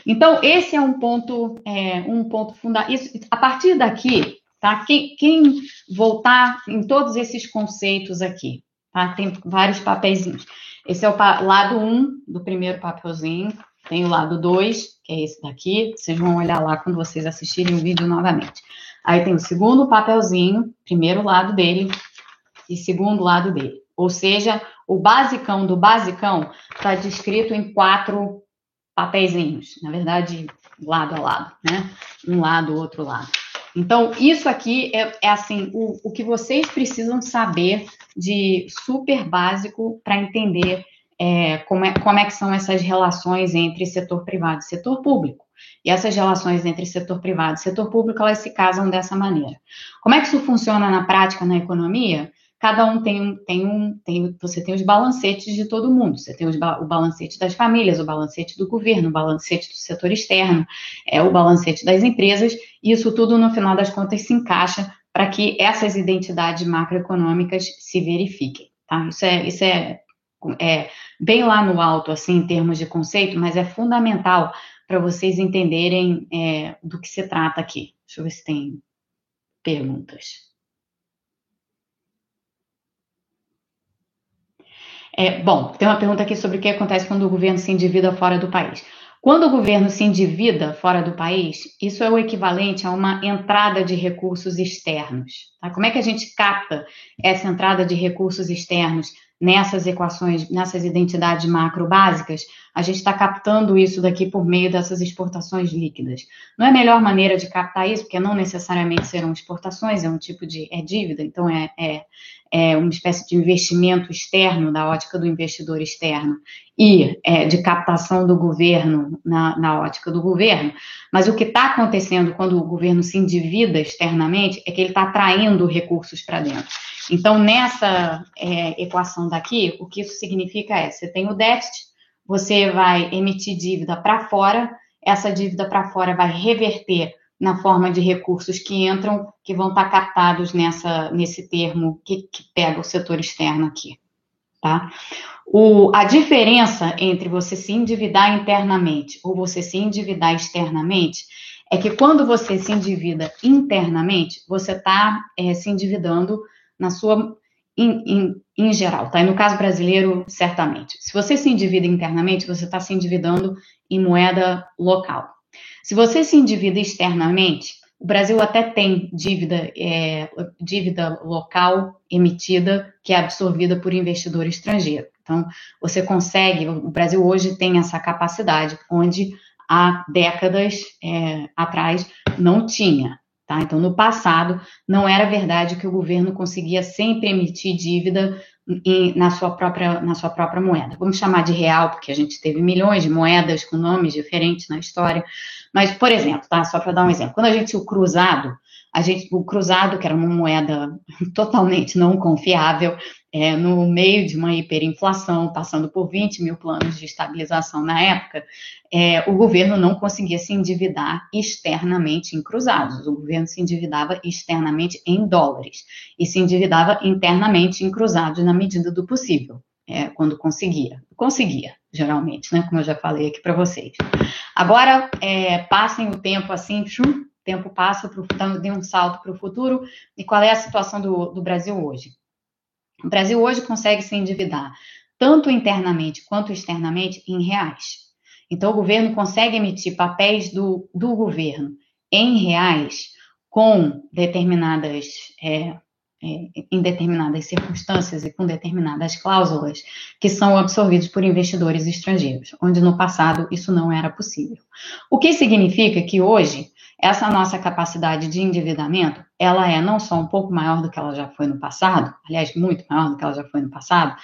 Então, esse é um ponto, é, um ponto fundamental. A partir daqui, tá? Quem, quem, voltar em todos esses conceitos aqui, tá? Tem vários papeizinhos. Esse é o lado 1 um do primeiro papelzinho. Tem o lado 2, que é esse daqui. Vocês vão olhar lá quando vocês assistirem o vídeo novamente. Aí tem o segundo papelzinho, primeiro lado dele e segundo lado dele. Ou seja, o basicão do basicão está descrito em quatro papeizinhos, na verdade, lado a lado, né? Um lado, outro lado. Então, isso aqui é, é assim, o, o que vocês precisam saber de super básico para entender é, como, é, como é que são essas relações entre setor privado e setor público. E essas relações entre setor privado e setor público, elas se casam dessa maneira. Como é que isso funciona na prática na economia? Cada um tem tem um, tem, você tem os balancetes de todo mundo. Você tem os, o balancete das famílias, o balancete do governo, o balancete do setor externo, é o balancete das empresas. E isso tudo, no final das contas, se encaixa para que essas identidades macroeconômicas se verifiquem. Tá? Isso é, isso é, é bem lá no alto, assim, em termos de conceito, mas é fundamental para vocês entenderem é, do que se trata aqui. Deixa eu ver se tem perguntas. É, bom, tem uma pergunta aqui sobre o que acontece quando o governo se endivida fora do país. Quando o governo se endivida fora do país, isso é o equivalente a uma entrada de recursos externos. Tá? Como é que a gente capta essa entrada de recursos externos nessas equações, nessas identidades macro básicas? A gente está captando isso daqui por meio dessas exportações líquidas. Não é a melhor maneira de captar isso, porque não necessariamente serão exportações, é um tipo de é dívida, então é, é, é, uma espécie de investimento externo, da ótica do investidor externo, e é, de captação do governo na, na, ótica do governo. Mas o que está acontecendo quando o governo se endivida externamente é que ele está atraindo recursos para dentro. Então, nessa é, equação daqui, o que isso significa é: você tem o déficit, você vai emitir dívida para fora, essa dívida para fora vai reverter na forma de recursos que entram, que vão estar captados nessa, nesse termo que, que pega o setor externo aqui. Tá? O, a diferença entre você se endividar internamente ou você se endividar externamente é que quando você se endivida internamente, você está é, se endividando na sua em, em, em, geral, tá? E no caso brasileiro, certamente. Se você se endivida internamente, você está se endividando em moeda local. Se você se endivida externamente, o Brasil até tem dívida, é, dívida local emitida que é absorvida por investidor estrangeiro. Então, você consegue, o Brasil hoje tem essa capacidade, onde há décadas é, atrás não tinha. Tá? Então, no passado, não era verdade que o governo conseguia sempre emitir dívida em, na, sua própria, na sua própria moeda. Vamos chamar de real, porque a gente teve milhões de moedas com nomes diferentes na história. Mas, por exemplo, tá? Só para dar um exemplo, quando a gente tinha o cruzado, a gente, o cruzado, que era uma moeda totalmente não confiável, é, no meio de uma hiperinflação, passando por 20 mil planos de estabilização na época, é, o governo não conseguia se endividar externamente em cruzados. O governo se endividava externamente em dólares e se endividava internamente em cruzados na medida do possível, é, quando conseguia. Conseguia, geralmente, né? Como eu já falei aqui para vocês. Agora, é, passem o tempo assim, o tempo passa, pro, um salto para o futuro. E qual é a situação do, do Brasil hoje? O Brasil hoje consegue se endividar tanto internamente quanto externamente em reais. Então, o governo consegue emitir papéis do, do governo em reais com determinadas é, em determinadas circunstâncias e com determinadas cláusulas que são absorvidos por investidores estrangeiros, onde no passado isso não era possível. O que significa que hoje essa nossa capacidade de endividamento, ela é não só um pouco maior do que ela já foi no passado, aliás, muito maior do que ela já foi no passado,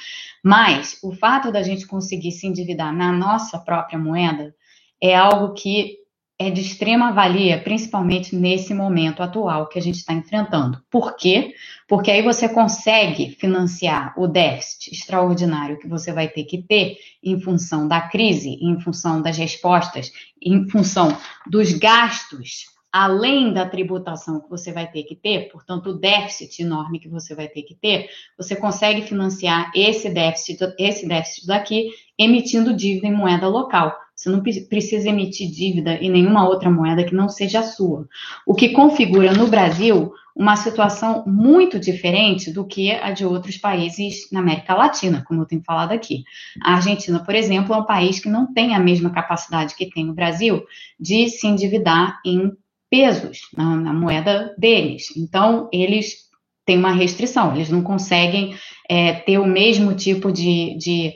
mas o fato da gente conseguir se endividar na nossa própria moeda é algo que é de extrema valia, principalmente nesse momento atual que a gente está enfrentando. Por quê? Porque aí você consegue financiar o déficit extraordinário que você vai ter que ter em função da crise, em função das respostas, em função dos gastos, além da tributação que você vai ter que ter, portanto, o déficit enorme que você vai ter que ter, você consegue financiar esse déficit, esse déficit daqui emitindo dívida em moeda local. Você não precisa emitir dívida em nenhuma outra moeda que não seja a sua. O que configura no Brasil uma situação muito diferente do que a de outros países na América Latina, como eu tenho falado aqui. A Argentina, por exemplo, é um país que não tem a mesma capacidade que tem o Brasil de se endividar em pesos, na, na moeda deles. Então, eles têm uma restrição, eles não conseguem é, ter o mesmo tipo de, de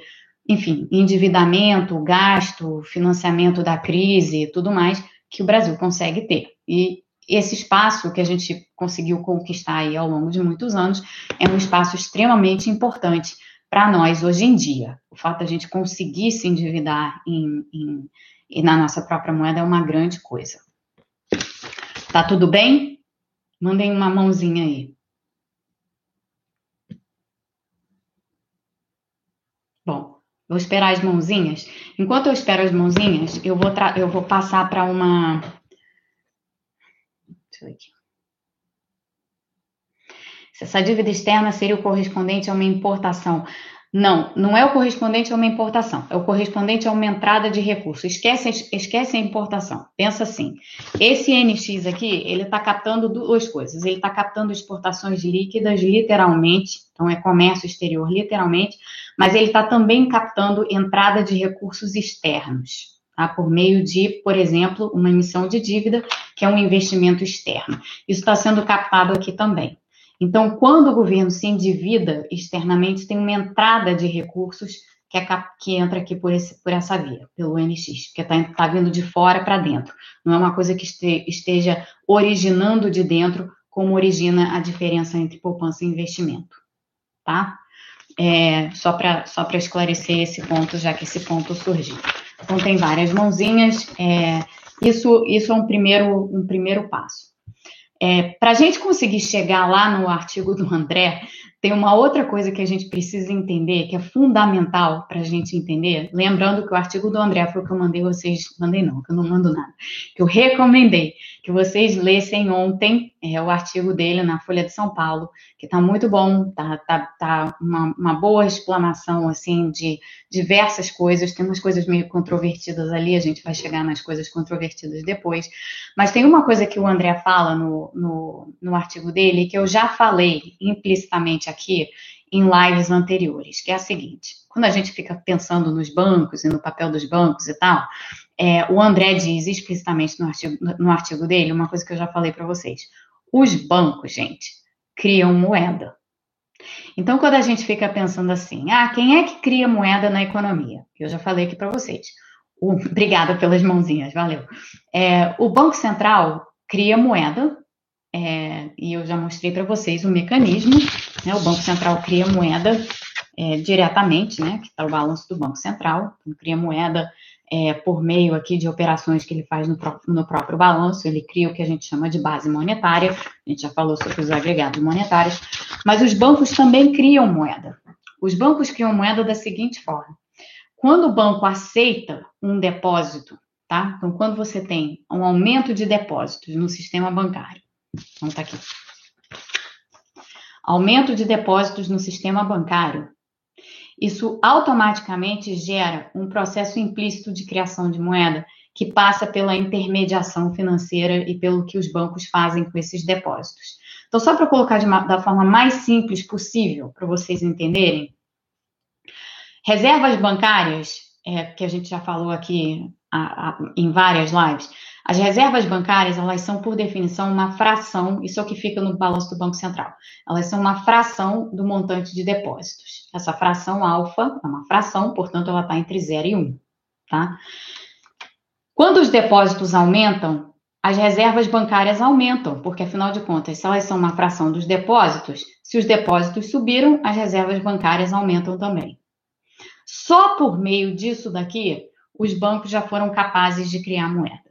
enfim, endividamento, gasto, financiamento da crise, tudo mais que o Brasil consegue ter. E esse espaço que a gente conseguiu conquistar aí ao longo de muitos anos é um espaço extremamente importante para nós hoje em dia. O fato da gente conseguir se endividar em, em, em, na nossa própria moeda é uma grande coisa. Tá tudo bem? Mandem uma mãozinha aí. Bom, Vou esperar as mãozinhas. Enquanto eu espero as mãozinhas, eu vou, eu vou passar para uma. Deixa eu ver aqui. Se essa dívida externa seria o correspondente a uma importação. Não, não é o correspondente a uma importação, é o correspondente a uma entrada de recurso. Esquece, esquece a importação. Pensa assim: esse NX aqui, ele está captando duas coisas. Ele está captando exportações líquidas, literalmente, então é comércio exterior, literalmente, mas ele está também captando entrada de recursos externos. Tá? Por meio de, por exemplo, uma emissão de dívida, que é um investimento externo. Isso está sendo captado aqui também. Então, quando o governo se endivida externamente, tem uma entrada de recursos que, é, que entra aqui por, esse, por, essa via, pelo NX, que está tá vindo de fora para dentro. Não é uma coisa que este, esteja originando de dentro, como origina a diferença entre poupança e investimento. Tá? É, só para só esclarecer esse ponto, já que esse ponto surgiu. Então, tem várias mãozinhas. É, isso, isso é um primeiro, um primeiro passo. É, Para a gente conseguir chegar lá no artigo do André, tem uma outra coisa que a gente precisa entender, que é fundamental para a gente entender. Lembrando que o artigo do André foi o que eu mandei vocês, mandei não, que eu não mando nada, que eu recomendei que vocês lessem ontem é, o artigo dele na Folha de São Paulo, que está muito bom, tá, tá, tá uma, uma, boa explanação assim de diversas coisas. Tem umas coisas meio controvertidas ali, a gente vai chegar nas coisas controvertidas depois. Mas tem uma coisa que o André fala no, no, no artigo dele que eu já falei implicitamente aqui em lives anteriores, que é a seguinte: quando a gente fica pensando nos bancos e no papel dos bancos e tal, é, o André diz explicitamente no artigo, no artigo dele uma coisa que eu já falei para vocês. Os bancos, gente, criam moeda. Então, quando a gente fica pensando assim, ah, quem é que cria moeda na economia? Eu já falei aqui para vocês. O, obrigada pelas mãozinhas, valeu. É, o Banco Central cria moeda, é, e eu já mostrei para vocês o mecanismo. Né, o Banco Central cria moeda é, diretamente, né, que está o balanço do Banco Central, então, cria moeda é, por meio aqui de operações que ele faz no próprio, no próprio balanço, ele cria o que a gente chama de base monetária, a gente já falou sobre os agregados monetários, mas os bancos também criam moeda. Os bancos criam moeda da seguinte forma: quando o banco aceita um depósito, tá? Então, quando você tem um aumento de depósitos no sistema bancário, vamos tá aqui. Aumento de depósitos no sistema bancário, isso automaticamente gera um processo implícito de criação de moeda que passa pela intermediação financeira e pelo que os bancos fazem com esses depósitos. Então, só para colocar uma, da forma mais simples possível, para vocês entenderem, reservas bancárias, é, que a gente já falou aqui a, a, em várias lives, As reservas bancárias, elas são, por definição, uma fração, isso é o que fica no balanço do Banco Central. Elas são uma fração do montante de depósitos. Essa fração alfa é uma fração, portanto, ela está entre 0 e 1, um, tá? Quando os depósitos aumentam, as reservas bancárias aumentam, porque afinal de contas, se elas são uma fração dos depósitos, se os depósitos subiram, as reservas bancárias aumentam também. Só por meio disso daqui, os bancos já foram capazes de criar moeda.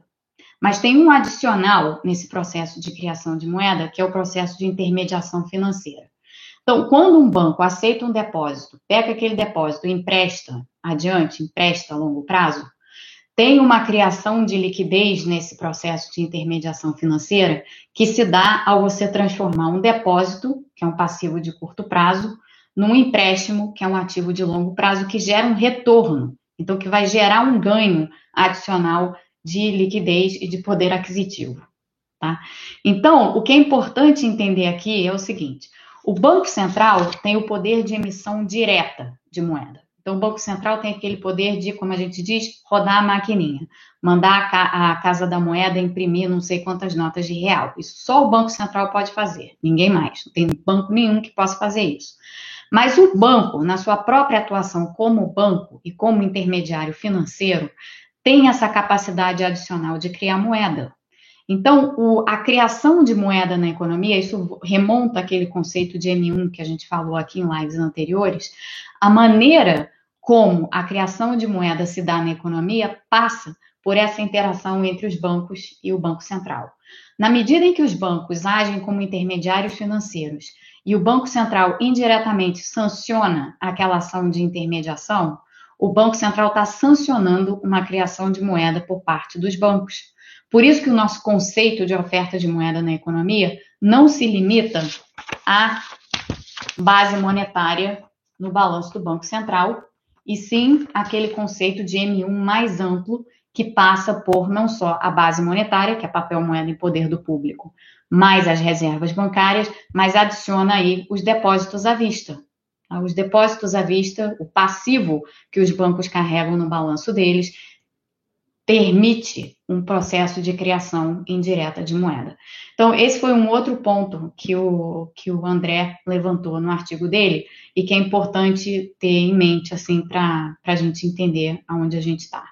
Mas tem um adicional nesse processo de criação de moeda, que é o processo de intermediação financeira. Então, quando um banco aceita um depósito, pega aquele depósito empresta adiante, empresta a longo prazo, tem uma criação de liquidez nesse processo de intermediação financeira que se dá ao você transformar um depósito, que é um passivo de curto prazo, num empréstimo, que é um ativo de longo prazo, que gera um retorno. Então, que vai gerar um ganho adicional de liquidez e de poder aquisitivo. Tá? Então, o que é importante entender aqui é o seguinte: o Banco Central tem o poder de emissão direta de moeda. Então, o Banco Central tem aquele poder de, como a gente diz, rodar a maquininha, mandar a, Casa da Moeda imprimir não sei quantas notas de real. Isso só o Banco Central pode fazer, ninguém mais. Não tem banco nenhum que possa fazer isso. Mas o banco, na sua própria atuação como banco e como intermediário financeiro, tem essa capacidade adicional de criar moeda. Então, o, a criação de moeda na economia, isso remonta àquele conceito de M1 que a gente falou aqui em lives anteriores, a maneira como a criação de moeda se dá na economia passa por essa interação entre os bancos e o Banco Central. Na medida em que os bancos agem como intermediários financeiros e o Banco Central indiretamente sanciona aquela ação de intermediação, o Banco Central está sancionando uma criação de moeda por parte dos bancos. Por isso que o nosso conceito de oferta de moeda na economia não se limita à base monetária no balanço do Banco Central, e sim aquele conceito de M1 mais amplo que passa por não só a base monetária, que é papel, moeda e poder do público, mais as reservas bancárias, mas adiciona aí os depósitos à vista, os depósitos à vista, o passivo que os bancos carregam no balanço deles, permite um processo de criação indireta de moeda. Então, esse foi um outro ponto que o, que o André levantou no artigo dele e que é importante ter em mente, assim, para a gente entender aonde a gente está.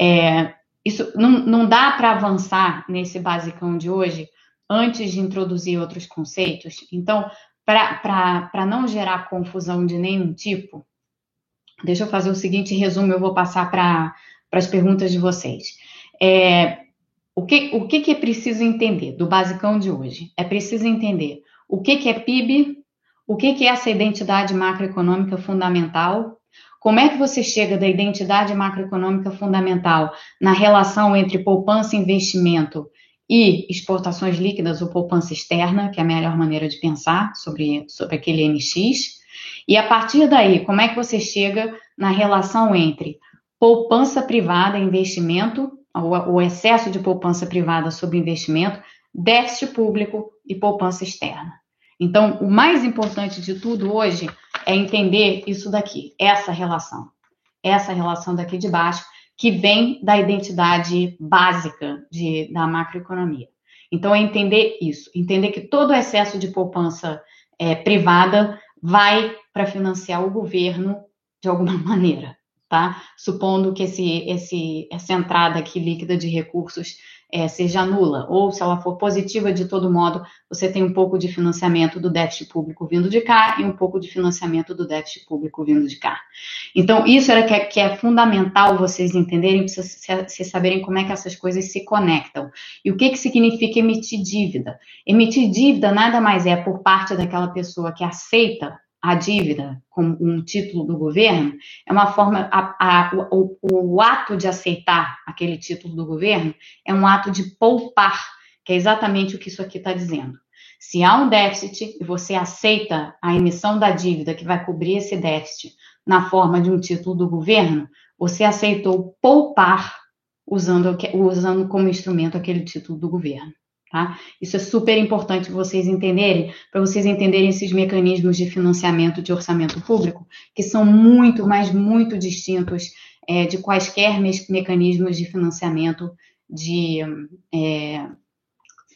É, isso não, não dá para avançar nesse basicão de hoje antes de introduzir outros conceitos. Então, para não gerar confusão de nenhum tipo, deixa eu fazer o seguinte resumo, eu vou passar para as perguntas de vocês. É, o que, o que, que é preciso entender do basicão de hoje? É preciso entender o que, que é PIB, o que, que é essa identidade macroeconômica fundamental, como é que você chega da identidade macroeconômica fundamental na relação entre poupança e investimento e exportações líquidas ou poupança externa, que é a melhor maneira de pensar sobre, sobre aquele NX. E a partir daí, como é que você chega na relação entre poupança privada e investimento, o excesso de poupança privada sobre investimento, déficit público e poupança externa. Então, o mais importante de tudo hoje é entender isso daqui, essa relação. Essa relação daqui de baixo, que vem da identidade básica de, da macroeconomia. Então, é entender isso, entender que todo excesso de poupança é, privada vai para financiar o governo de alguma maneira, tá? Supondo que esse, esse, essa entrada aqui líquida de recursos é, seja nula, ou se ela for positiva de todo modo, você tem um pouco de financiamento do déficit público vindo de cá e um pouco de financiamento do déficit público vindo de cá. Então, isso era que é, que é fundamental vocês entenderem, vocês saberem como é que essas coisas se conectam. E o que, que significa emitir dívida? Emitir dívida nada mais é por parte daquela pessoa que aceita a dívida como um título do governo, é uma forma, a, a, o, o, ato de aceitar aquele título do governo é um ato de poupar, que é exatamente o que isso aqui está dizendo. Se há um déficit e você aceita a emissão da dívida que vai cobrir esse déficit na forma de um título do governo, você aceitou poupar usando, usando como instrumento aquele título do governo. Tá? Isso é super importante vocês entenderem, para vocês entenderem esses mecanismos de financiamento de orçamento público, que são muito, mas muito distintos é, de quaisquer me mecanismos de financiamento de, é,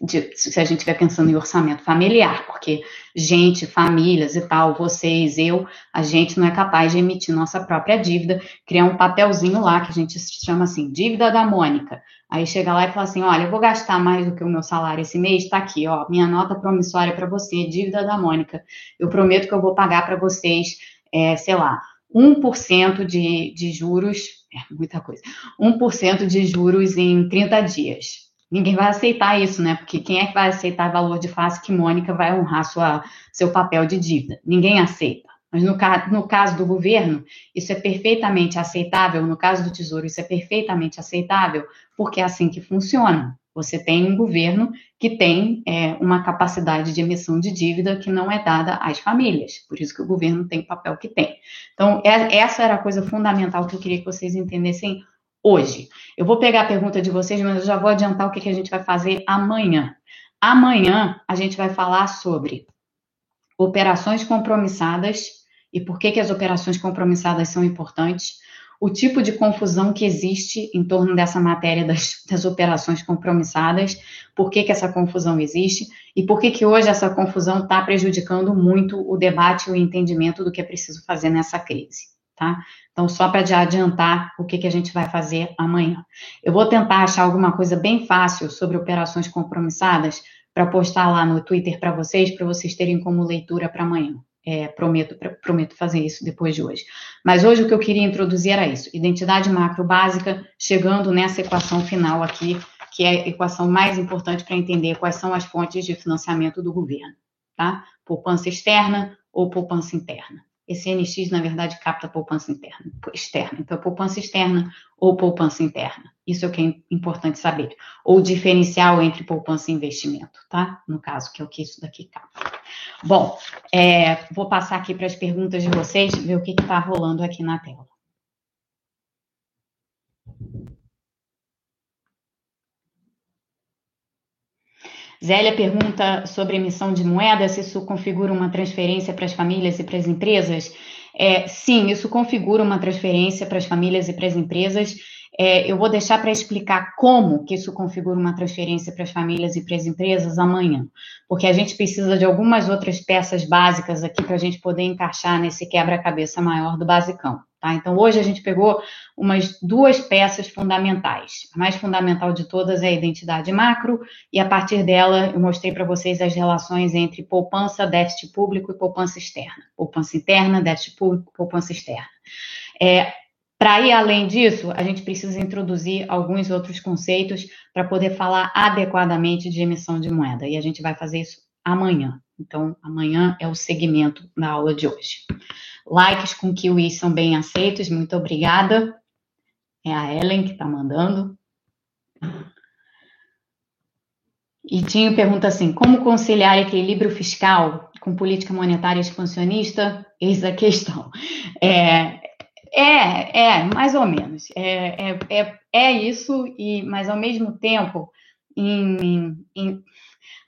de, se a gente estiver pensando em orçamento familiar, porque gente, famílias e tal, vocês, eu, a gente não é capaz de emitir nossa própria dívida, criar um papelzinho lá que a gente chama assim, dívida da Mônica. Aí chega lá e fala assim: olha, eu vou gastar mais do que o meu salário esse mês, tá aqui, ó, minha nota promissória para você, dívida da Mônica. Eu prometo que eu vou pagar para vocês, é, sei lá, 1% de, de juros, é muita coisa, 1% de juros em 30 dias. Ninguém vai aceitar isso, né? Porque quem é que vai aceitar valor de face que Mônica vai honrar sua, seu papel de dívida? Ninguém aceita. Mas no, no, caso do governo, isso é perfeitamente aceitável. No caso do Tesouro, isso é perfeitamente aceitável, porque é assim que funciona. Você tem um governo que tem é, uma capacidade de emissão de dívida que não é dada às famílias. Por isso que o governo tem o papel que tem. Então, é, essa era a coisa fundamental que eu queria que vocês entendessem hoje. Eu vou pegar a pergunta de vocês, mas eu já vou adiantar o que, que a gente vai fazer amanhã. Amanhã a gente vai falar sobre operações compromissadas e por que, que as operações compromissadas são importantes, o tipo de confusão que existe em torno dessa matéria das, das operações compromissadas, por que, que essa confusão existe e por que, que hoje essa confusão está prejudicando muito o debate e o entendimento do que é preciso fazer nessa crise tá? Então, só para adiantar o que, que a gente vai fazer amanhã. Eu vou tentar achar alguma coisa bem fácil sobre operações compromissadas para postar lá no Twitter para vocês, para vocês terem como leitura para amanhã. É, prometo, prometo fazer isso depois de hoje. Mas hoje o que eu queria introduzir era isso: identidade macro básica, chegando nessa equação final aqui, que é a equação mais importante para entender quais são as fontes de financiamento do governo, tá? Poupança externa ou poupança interna. Esse NX, na verdade, capta poupança interna, externa. Então, poupança externa ou poupança interna. Isso é o que é importante saber. Ou diferencial entre poupança e investimento, tá? No caso, que é o que isso daqui capta. Bom, é, vou passar aqui para as perguntas de vocês, ver o que está rolando aqui na tela. Zélia pergunta sobre emissão de moeda, se isso configura uma transferência para as famílias e para as empresas. É, sim, isso configura uma transferência para as famílias e para as empresas. É, eu vou deixar para explicar como que isso configura uma transferência para as famílias e para as empresas amanhã, porque a gente precisa de algumas outras peças básicas aqui para a gente poder encaixar nesse quebra-cabeça maior do basicão. Tá? Então, hoje a gente pegou umas duas peças fundamentais. A mais fundamental de todas é a identidade macro, e a partir dela eu mostrei para vocês as relações entre poupança, déficit público e poupança externa. Poupança interna, déficit público, poupança externa. É, para ir além disso, a gente precisa introduzir alguns outros conceitos para poder falar adequadamente de emissão de moeda, e a gente vai fazer isso amanhã. Então, amanhã é o segmento da aula de hoje. Likes com kiwis são bem aceitos, muito obrigada. É a Ellen que está mandando. E Tinho pergunta assim: como conciliar equilíbrio fiscal com política monetária expansionista? Eis a questão. É, é, é mais ou menos. É, é, é, é isso, e, mas ao mesmo tempo, em, em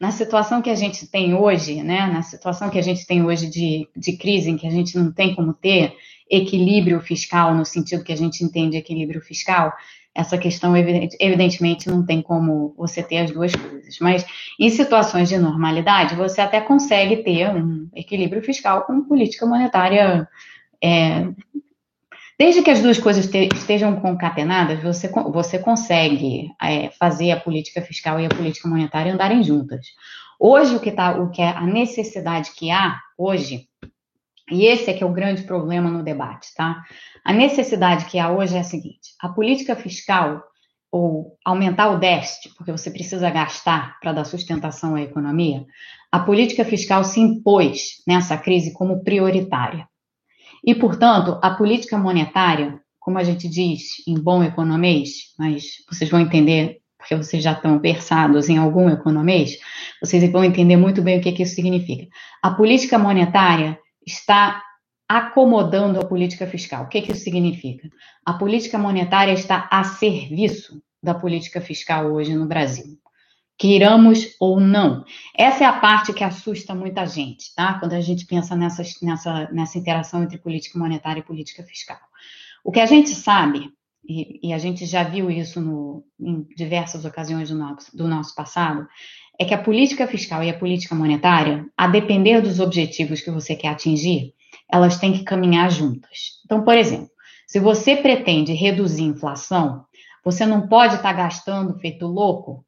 na situação que a gente tem hoje, né, na situação que a gente tem hoje de, de crise, em que a gente não tem como ter equilíbrio fiscal, no sentido que a gente entende equilíbrio fiscal, essa questão, evidentemente, não tem como você ter as duas coisas. Mas em situações de normalidade, você até consegue ter um equilíbrio fiscal com política monetária é, Desde que as duas coisas estejam concatenadas, você, você consegue é, fazer a política fiscal e a política monetária andarem juntas. Hoje, o que, tá, o que é a necessidade que há hoje, e esse é que é o grande problema no debate, tá? A necessidade que há hoje é a seguinte: a política fiscal, ou aumentar o déficit, porque você precisa gastar para dar sustentação à economia, a política fiscal se impôs nessa crise como prioritária. E, portanto, a política monetária, como a gente diz em bom economês, mas vocês vão entender, porque vocês já estão versados em algum economês, vocês vão entender muito bem o que, que isso significa. A política monetária está acomodando a política fiscal. O que, que isso significa? A política monetária está a serviço da política fiscal hoje no Brasil queiramos ou não. Essa é a parte que assusta muita gente, tá? Quando a gente pensa nessa, nessa, nessa interação entre política monetária e política fiscal. O que a gente sabe e, e a gente já viu isso no, em diversas ocasiões do nosso, do nosso passado, é que a política fiscal e a política monetária, a depender dos objetivos que você quer atingir, elas têm que caminhar juntas. Então, por exemplo, se você pretende reduzir a inflação, você não pode estar gastando feito louco,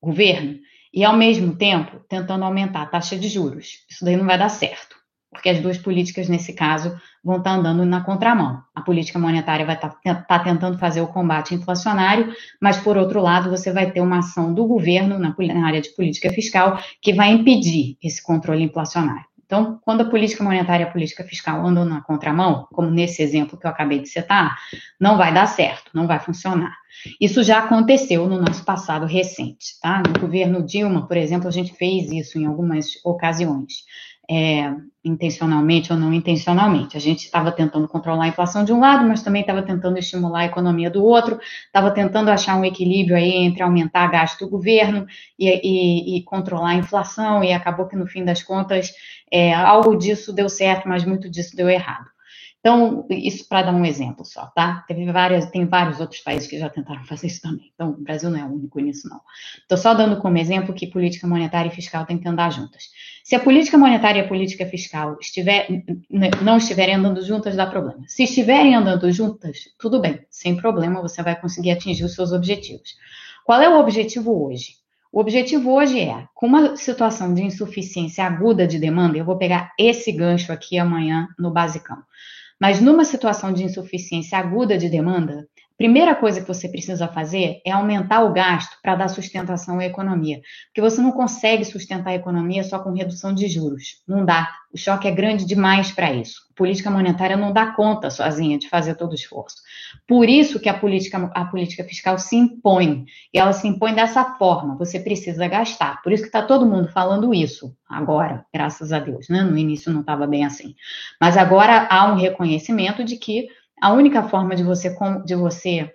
governo, e ao mesmo tempo tentando aumentar a taxa de juros. Isso daí não vai dar certo, porque as duas políticas, nesse caso, vão estar andando na contramão. A política monetária vai estar, estar tentando fazer o combate inflacionário, mas, por outro lado, você vai ter uma ação do governo na área de política fiscal que vai impedir esse controle inflacionário. Então, quando a política monetária e a política fiscal andam na contramão, como nesse exemplo que eu acabei de citar, não vai dar certo, não vai funcionar. Isso já aconteceu no nosso passado recente, tá? No governo Dilma, por exemplo, a gente fez isso em algumas ocasiões é, intencionalmente ou não intencionalmente. A gente estava tentando controlar a inflação de um lado, mas também estava tentando estimular a economia do outro, estava tentando achar um equilíbrio aí entre aumentar gasto do governo e, e, e, controlar a inflação, e acabou que no fim das contas é, algo disso deu certo, mas muito disso deu errado. Então, isso para dar um exemplo só, tá? Teve várias, tem vários outros países que já tentaram fazer isso também. Então, o Brasil não é o único nisso, não. Estou só dando como exemplo que política monetária e fiscal têm que andar juntas. Se a política monetária e a política fiscal estiver, não estiverem andando juntas, dá problema. Se estiverem andando juntas, tudo bem, sem problema, você vai conseguir atingir os seus objetivos. Qual é o objetivo hoje? O objetivo hoje é, com uma situação de insuficiência aguda de demanda, eu vou pegar esse gancho aqui amanhã no basicão. Mas numa situação de insuficiência aguda de demanda, primeira coisa que você precisa fazer é aumentar o gasto para dar sustentação à economia. Porque você não consegue sustentar a economia só com redução de juros. Não dá. O choque é grande demais para isso. A política monetária não dá conta sozinha de fazer todo o esforço. Por isso que a política, a política fiscal se impõe. E ela se impõe dessa forma. Você precisa gastar. Por isso que está todo mundo falando isso agora, graças a Deus. Né? No início não estava bem assim. Mas agora há um reconhecimento de que a única forma de você, de você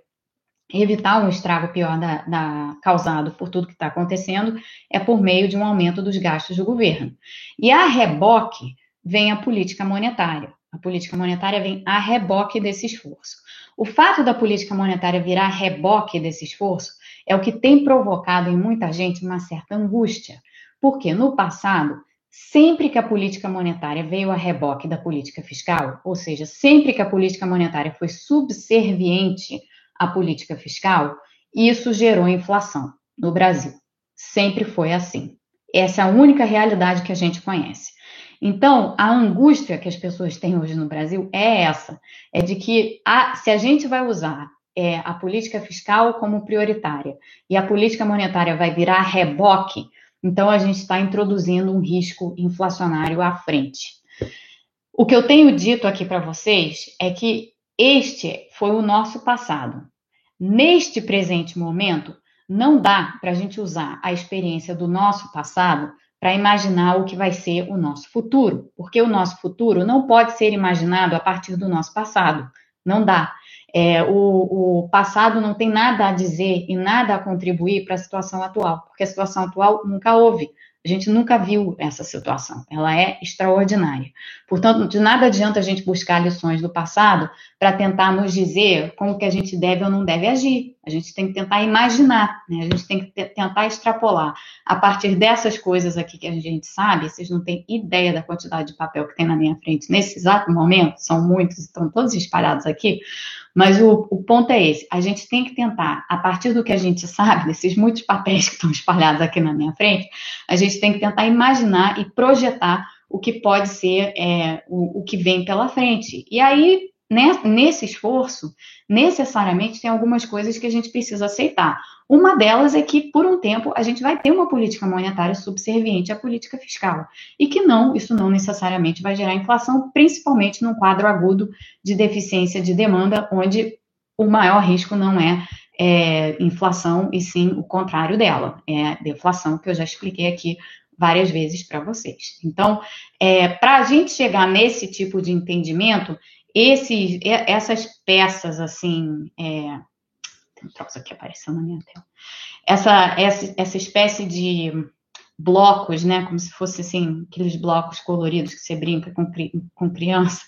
evitar um estrago pior da, da, causado por tudo que está acontecendo é por meio de um aumento dos gastos do governo. E a reboque vem a política monetária. A política monetária vem a reboque desse esforço. O fato da política monetária virar reboque desse esforço é o que tem provocado em muita gente uma certa angústia, porque no passado sempre que a política monetária veio a reboque da política fiscal, ou seja, sempre que a política monetária foi subserviente à política fiscal, isso gerou inflação no Brasil. Sempre foi assim. Essa é a única realidade que a gente conhece. Então, a angústia que as pessoas têm hoje no Brasil é essa: é de que a, se a gente vai usar é, a política fiscal como prioritária e a política monetária vai virar reboque, então, a gente está introduzindo um risco inflacionário à frente. O que eu tenho dito aqui para vocês é que este foi o nosso passado. Neste presente momento, não dá para a gente usar a experiência do nosso passado para imaginar o que vai ser o nosso futuro, porque o nosso futuro não pode ser imaginado a partir do nosso passado. Não dá. É, o, o, passado não tem nada a dizer e nada a contribuir para a situação atual, porque a situação atual nunca houve. A gente nunca viu essa situação, ela é extraordinária. Portanto, de nada adianta a gente buscar lições do passado para tentar nos dizer como que a gente deve ou não deve agir. A gente tem que tentar imaginar, né? a gente tem que tentar extrapolar. A partir dessas coisas aqui que a gente sabe, vocês não têm ideia da quantidade de papel que tem na minha frente nesse exato momento, são muitos, estão todos espalhados aqui. Mas o, o, ponto é esse: a gente tem que tentar, a partir do que a gente sabe, desses muitos papéis que estão espalhados aqui na minha frente, a gente tem que tentar imaginar e projetar o que pode ser é, o, o que vem pela frente. E aí, nesse esforço, necessariamente tem algumas coisas que a gente precisa aceitar. Uma delas é que, por um tempo, a gente vai ter uma política monetária subserviente à política fiscal. E que não, isso não necessariamente vai gerar inflação, principalmente num quadro agudo de deficiência de demanda, onde o maior risco não é, é inflação, e sim o contrário dela, é deflação, que eu já expliquei aqui várias vezes para vocês. Então, é, para a gente chegar nesse tipo de entendimento, esse, essas peças, assim, é, tem um troço aqui aparecendo na minha tela, essa, essa, essa espécie de blocos, né, como se fosse assim, aqueles blocos coloridos que você brinca com, com criança,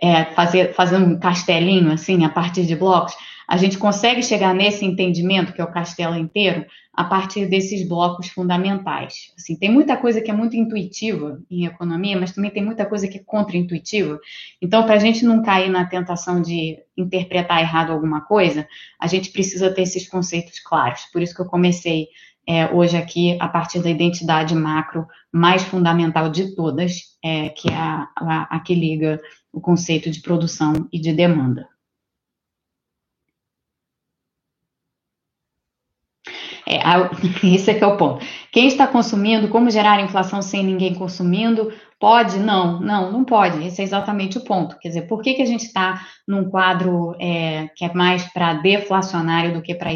é, fazer, fazendo um castelinho, assim, a partir de blocos, A gente consegue chegar nesse entendimento, que é o castelo inteiro, a partir desses blocos fundamentais. Assim, tem muita coisa que é muito intuitiva em economia, mas também tem muita coisa que é contra-intuitiva. Então, para a gente não cair na tentação de interpretar errado alguma coisa, a gente precisa ter esses conceitos claros. Por isso que eu comecei é, hoje aqui a partir da identidade macro mais fundamental de todas, é, que é a, a, a que liga o conceito de produção e de demanda. É, esse é que é o ponto. Quem está consumindo, como gerar inflação sem ninguém consumindo? Pode? Não, não, não pode. Esse é exatamente o ponto. Quer dizer, por que, que a gente está num quadro é, que é mais para deflacionário do que para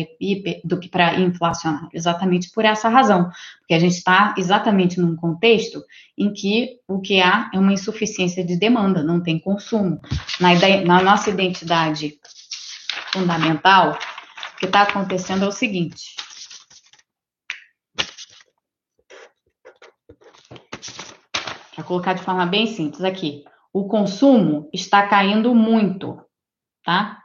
do que para inflacionário? Exatamente por essa razão. Porque a gente está exatamente num contexto em que o que há é uma insuficiência de demanda, não tem consumo. Na, na nossa identidade fundamental, o que está acontecendo é o seguinte colocar de forma bem simples aqui, o consumo está caindo muito, tá?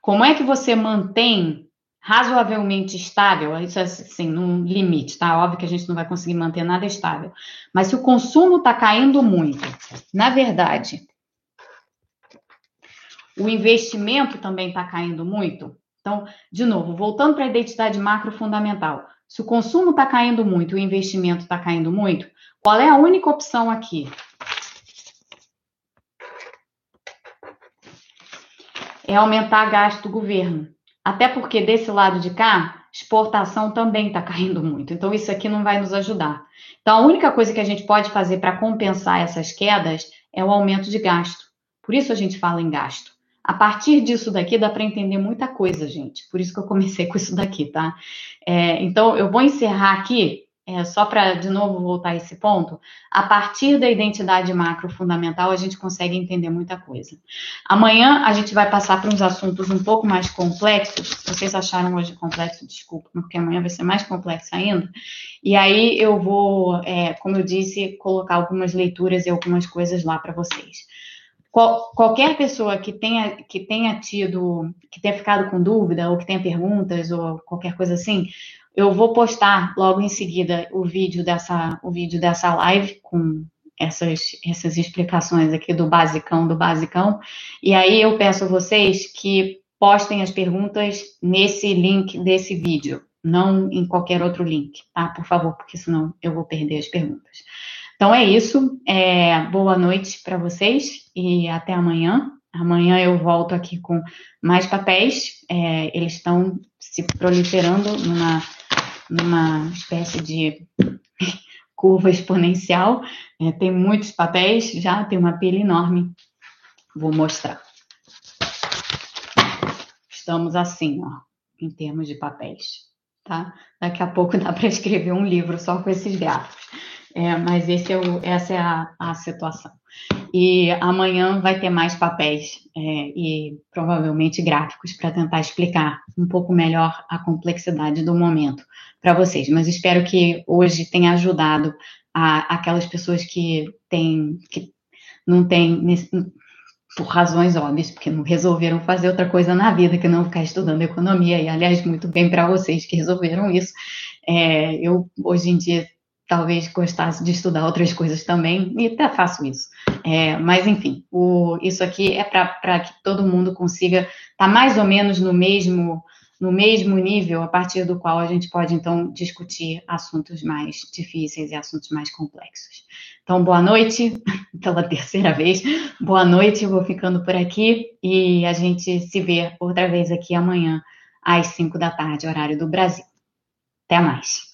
Como é que você mantém razoavelmente estável, isso é assim, num limite, tá? Óbvio que a gente não vai conseguir manter nada estável. Mas se o consumo está caindo muito, na verdade, o investimento também está caindo muito. Então, de novo, voltando para a identidade macro fundamental. Se o consumo está caindo muito, o investimento está caindo muito, qual é a única opção aqui? É aumentar gasto do governo. Até porque desse lado de cá, exportação também está caindo muito. Então, isso aqui não vai nos ajudar. Então, a única coisa que a gente pode fazer para compensar essas quedas é o aumento de gasto. Por isso a gente fala em gasto. A partir disso daqui dá para entender muita coisa, gente. Por isso que eu comecei com isso daqui, tá? É, então, eu vou encerrar aqui é, só para de novo voltar a esse ponto, a partir da identidade macro fundamental a gente consegue entender muita coisa. Amanhã a gente vai passar para uns assuntos um pouco mais complexos. Vocês acharam hoje complexo? Desculpa, porque amanhã vai ser mais complexo ainda. E aí eu vou, é, como eu disse, colocar algumas leituras e algumas coisas lá para vocês. Qual, qualquer pessoa que tenha, que tenha tido, que tenha ficado com dúvida ou que tenha perguntas ou qualquer coisa assim, eu vou postar logo em seguida o vídeo dessa, o vídeo dessa live com essas, essas explicações aqui do basicão do basicão. E aí eu peço a vocês que postem as perguntas nesse link desse vídeo, não em qualquer outro link, tá? Por favor, porque senão eu vou perder as perguntas. Então é isso. É, boa noite para vocês e até amanhã. Amanhã eu volto aqui com mais papéis. É, eles estão se proliferando numa numa espécie de curva exponencial. É, tem muitos papéis, já tem uma pilha enorme. Vou mostrar. Estamos assim, ó, em termos de papéis, tá? Daqui a pouco dá para escrever um livro só com esses gráficos. É, mas é o, essa é a, a situação. E amanhã vai ter mais papéis é, e provavelmente gráficos para tentar explicar um pouco melhor a complexidade do momento para vocês. Mas espero que hoje tenha ajudado a, aquelas pessoas que têm, que não têm, por razões óbvias, porque não resolveram fazer outra coisa na vida que não ficar estudando economia. E aliás, muito bem para vocês que resolveram isso. É, eu hoje em dia talvez gostasse de estudar outras coisas também, e até faço isso. É, mas, enfim, o, isso aqui é para que todo mundo consiga estar tá mais ou menos no mesmo, no mesmo nível, a partir do qual a gente pode, então, discutir assuntos mais difíceis e assuntos mais complexos. Então, boa noite, pela terceira vez, boa noite, vou ficando por aqui e a gente se vê outra vez aqui amanhã, às 5 da tarde, horário do Brasil. Até mais.